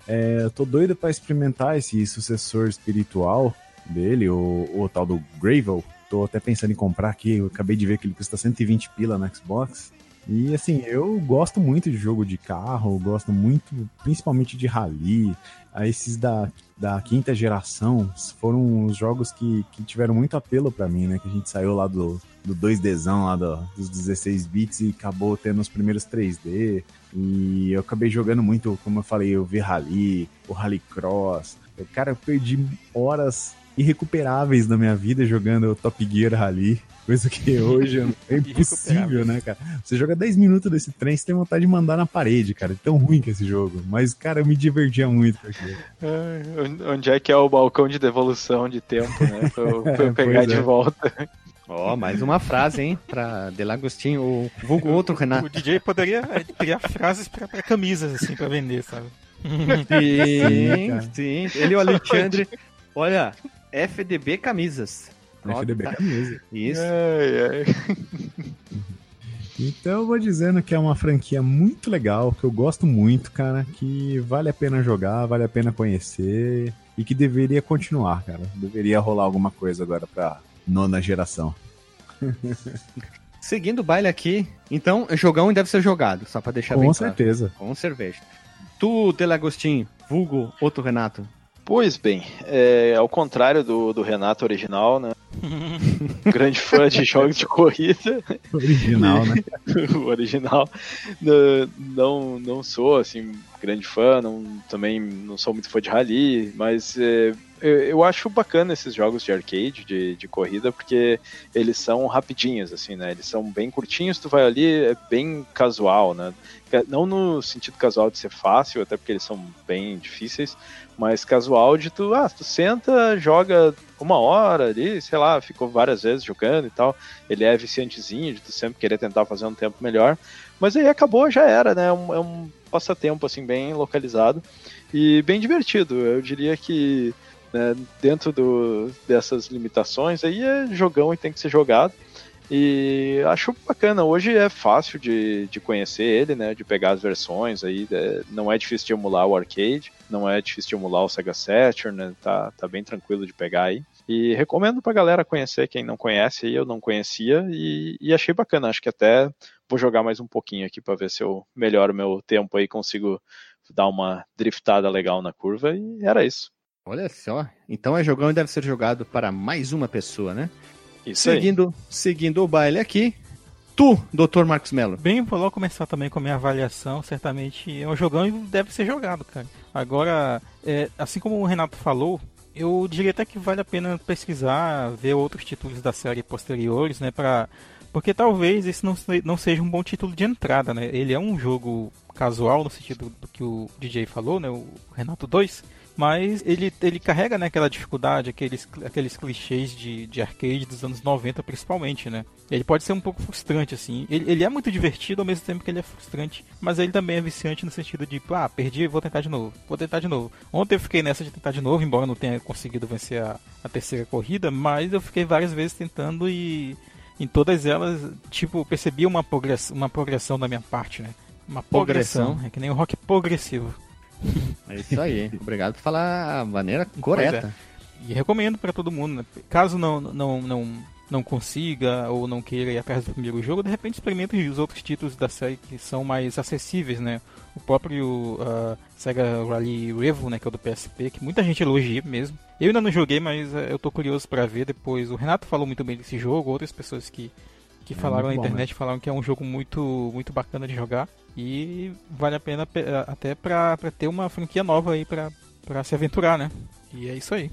É, eu tô doido pra experimentar esse sucessor espiritual dele, o, o tal do Gravel. Tô até pensando em comprar aqui, eu acabei de ver que ele custa 120 pila no Xbox. E assim, eu gosto muito de jogo de carro, gosto muito, principalmente de rally. Aí Esses da, da quinta geração foram os jogos que, que tiveram muito apelo pra mim, né? Que a gente saiu lá do, do 2Dzão, lá do- dos 16 bits e acabou tendo os primeiros 3D. E eu acabei jogando muito, como eu falei, o V-Rally, o Rallycross. Eu, Cara, eu perdi horas irrecuperáveis da minha vida jogando o Top Gear Rally. Coisa que hoje é impossível, né, cara? Você joga 10 minutos desse trem, você tem vontade de mandar na parede, cara. É tão ruim que é esse jogo. Mas, cara, eu me divertia muito com aquilo. Onde é que é o balcão de devolução de tempo, né? Pra eu, pra eu pegar Pois de é. volta. Ó, mais uma frase, hein? Pra Delagostinho, o vulgo outro O Renato. DJ poderia é, criar frases pra, pra camisas, assim, pra vender, sabe? Sim, sim. Ele e o Alexandre. Olha, FDB Camisas. FDB tá- camisa. Isso. Ai, ai. Então eu vou dizendo que é uma franquia muito legal, que eu gosto muito, cara, que vale a pena jogar, vale a pena conhecer e que deveria continuar, cara. Deveria rolar alguma coisa agora pra nona geração. Seguindo o baile aqui, então, jogão deve ser jogado, só pra deixar bem Com claro. certeza. Com cerveja. Tu, Delagostinho, vulgo outro Renato. Pois bem, é, ao contrário do, do Renato original, né? Grande fã de jogos de corrida, Original, né? o original. Não, não sou assim grande fã, não, também não sou muito fã de rally, mas é, eu, acho bacana esses jogos de arcade, de, de corrida, porque eles são rapidinhos, assim, né? Eles são bem curtinhos, tu vai ali, é bem casual, né? Não no sentido casual de ser fácil, até porque eles são bem difíceis, mas casual de tu, ah, tu senta, joga uma hora ali, sei lá, ficou várias vezes jogando e tal. Ele é viciantezinho de tu sempre querer tentar fazer um tempo melhor. Mas aí acabou, já era, né? É um, é um passatempo, assim, bem localizado e bem divertido. Eu diria que né, dentro do, dessas limitações aí é jogão e tem que ser jogado. E acho bacana, hoje é fácil de, de conhecer ele, né? De pegar as versões aí, é, não é difícil de emular o arcade, não é difícil de emular o Sega Saturn, né? Tá, tá bem tranquilo de pegar aí. E recomendo pra galera conhecer, quem não conhece aí, eu não conhecia, e, e achei bacana, acho que até vou jogar mais um pouquinho aqui pra ver se eu melhoro meu tempo aí, consigo dar uma driftada legal na curva, e era isso. Olha só. Então é jogão e deve ser jogado para mais uma pessoa, né? Isso aí. Seguindo, seguindo o baile aqui. Tu, Dr. Marcos Mello. Bem, vou logo começar também com a minha avaliação. Certamente é um jogão e deve ser jogado, cara. Agora, é, assim como o Renato falou, eu diria até que vale a pena pesquisar, ver outros títulos da série posteriores, né? Pra, porque talvez esse não, não seja um bom título de entrada, né? Ele é um jogo casual no sentido do que o DJ falou, né? O Renato 2. Mas ele, ele carrega né, aquela dificuldade, aqueles, aqueles clichês de, de arcade dos anos 90 principalmente, né? Ele pode ser um pouco frustrante, assim. Ele, ele é muito divertido ao mesmo tempo que ele é frustrante. Mas ele também é viciante no sentido de, ah, perdi, vou tentar de novo. Vou tentar de novo. Ontem eu fiquei nessa de tentar de novo, embora não tenha conseguido vencer a, a terceira corrida, mas eu fiquei várias vezes tentando e em todas elas, tipo, percebi uma, progress, uma progressão da minha parte, né? Uma progressão. Progressão. É que nem o rock progressivo. É isso aí. Obrigado por falar a maneira correta. E recomendo para todo mundo, né? Caso não, não, não, não consiga ou não queira ir atrás do primeiro jogo, de repente experimente os outros títulos da série que são mais acessíveis, né? O próprio ah, Sega Rally Revo, né, que é o do PSP, que muita gente elogia mesmo. Eu ainda não joguei, mas eh, eu tô curioso para ver depois. O Renato falou muito bem desse jogo, outras pessoas que, que É falaram na bom, internet falaram que é um jogo muito, muito bacana de jogar e vale a pena pe- até pra, pra ter uma franquia nova aí pra, pra se aventurar, né? E é isso aí.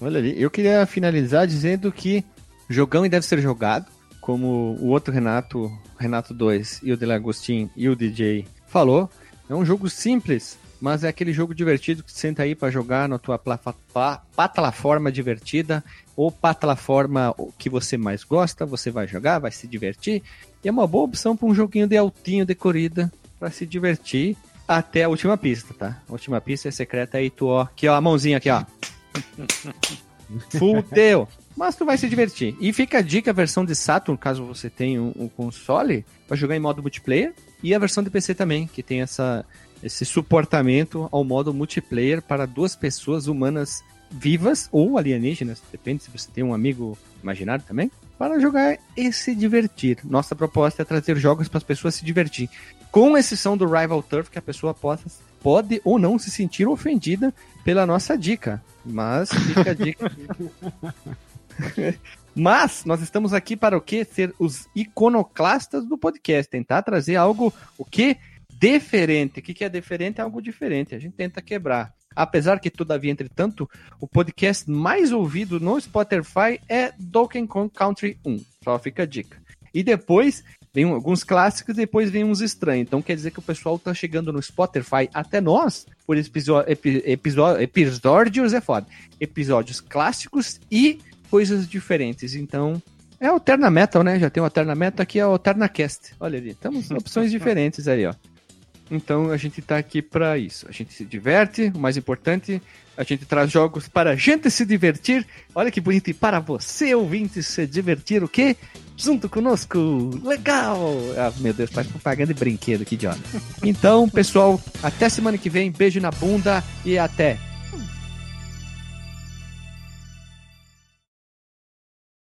Olha ali. Eu queria finalizar dizendo que jogão e deve ser jogado, como o outro Renato, Renato 2 e o Delagostin e o DJ falou. É um jogo simples, mas é aquele jogo divertido que tu senta aí pra jogar na tua plataforma divertida ou plataforma que você mais gosta, você vai jogar, vai se divertir. E é uma boa opção para um joguinho de altinho de corrida para se divertir até a última pista, tá? A última pista é secreta aí, tu ó, aqui ó, a mãozinha aqui ó. Fudeu! Mas tu vai se divertir. E fica a dica, a versão de Saturn, caso você tenha um, um console, para jogar em modo multiplayer. E a versão de PC também, que tem essa, esse suportamento ao modo multiplayer para duas pessoas humanas vivas ou alienígenas. Depende se você tem um amigo imaginário também. para jogar e se divertir. Nossa proposta é trazer jogos para as pessoas se divertir. Com exceção do Rival Turf, que a pessoa possa, pode ou não se sentir ofendida pela nossa dica. Mas fica a dica. Mas nós estamos aqui para o quê? Ser os iconoclastas do podcast, tentar trazer algo o que diferente. O que é diferente é algo diferente. A gente tenta quebrar. Apesar que, todavia, entretanto, o podcast mais ouvido no Spotify é Donkey Kong Country 1. Só fica a dica. E depois vem alguns clássicos, depois vem uns estranhos. Então quer dizer que o pessoal tá chegando no Spotify até nós por episódios, é foda. Episódios clássicos e coisas diferentes. Então, é Alterna Metal, né? Já tem o Alterna Metal, aqui é o Alterna Cast. Olha ali, temos opções diferentes aí, ó. Então a gente tá aqui pra isso. A gente se diverte, o mais importante, a gente traz jogos para a gente se divertir. Olha que bonito, e para você, ouvinte, se divertir o quê? Junto conosco. Legal! Ah, meu Deus, faz propaganda de brinquedo, que idiota. Então, pessoal, até semana que vem. Beijo na bunda e até.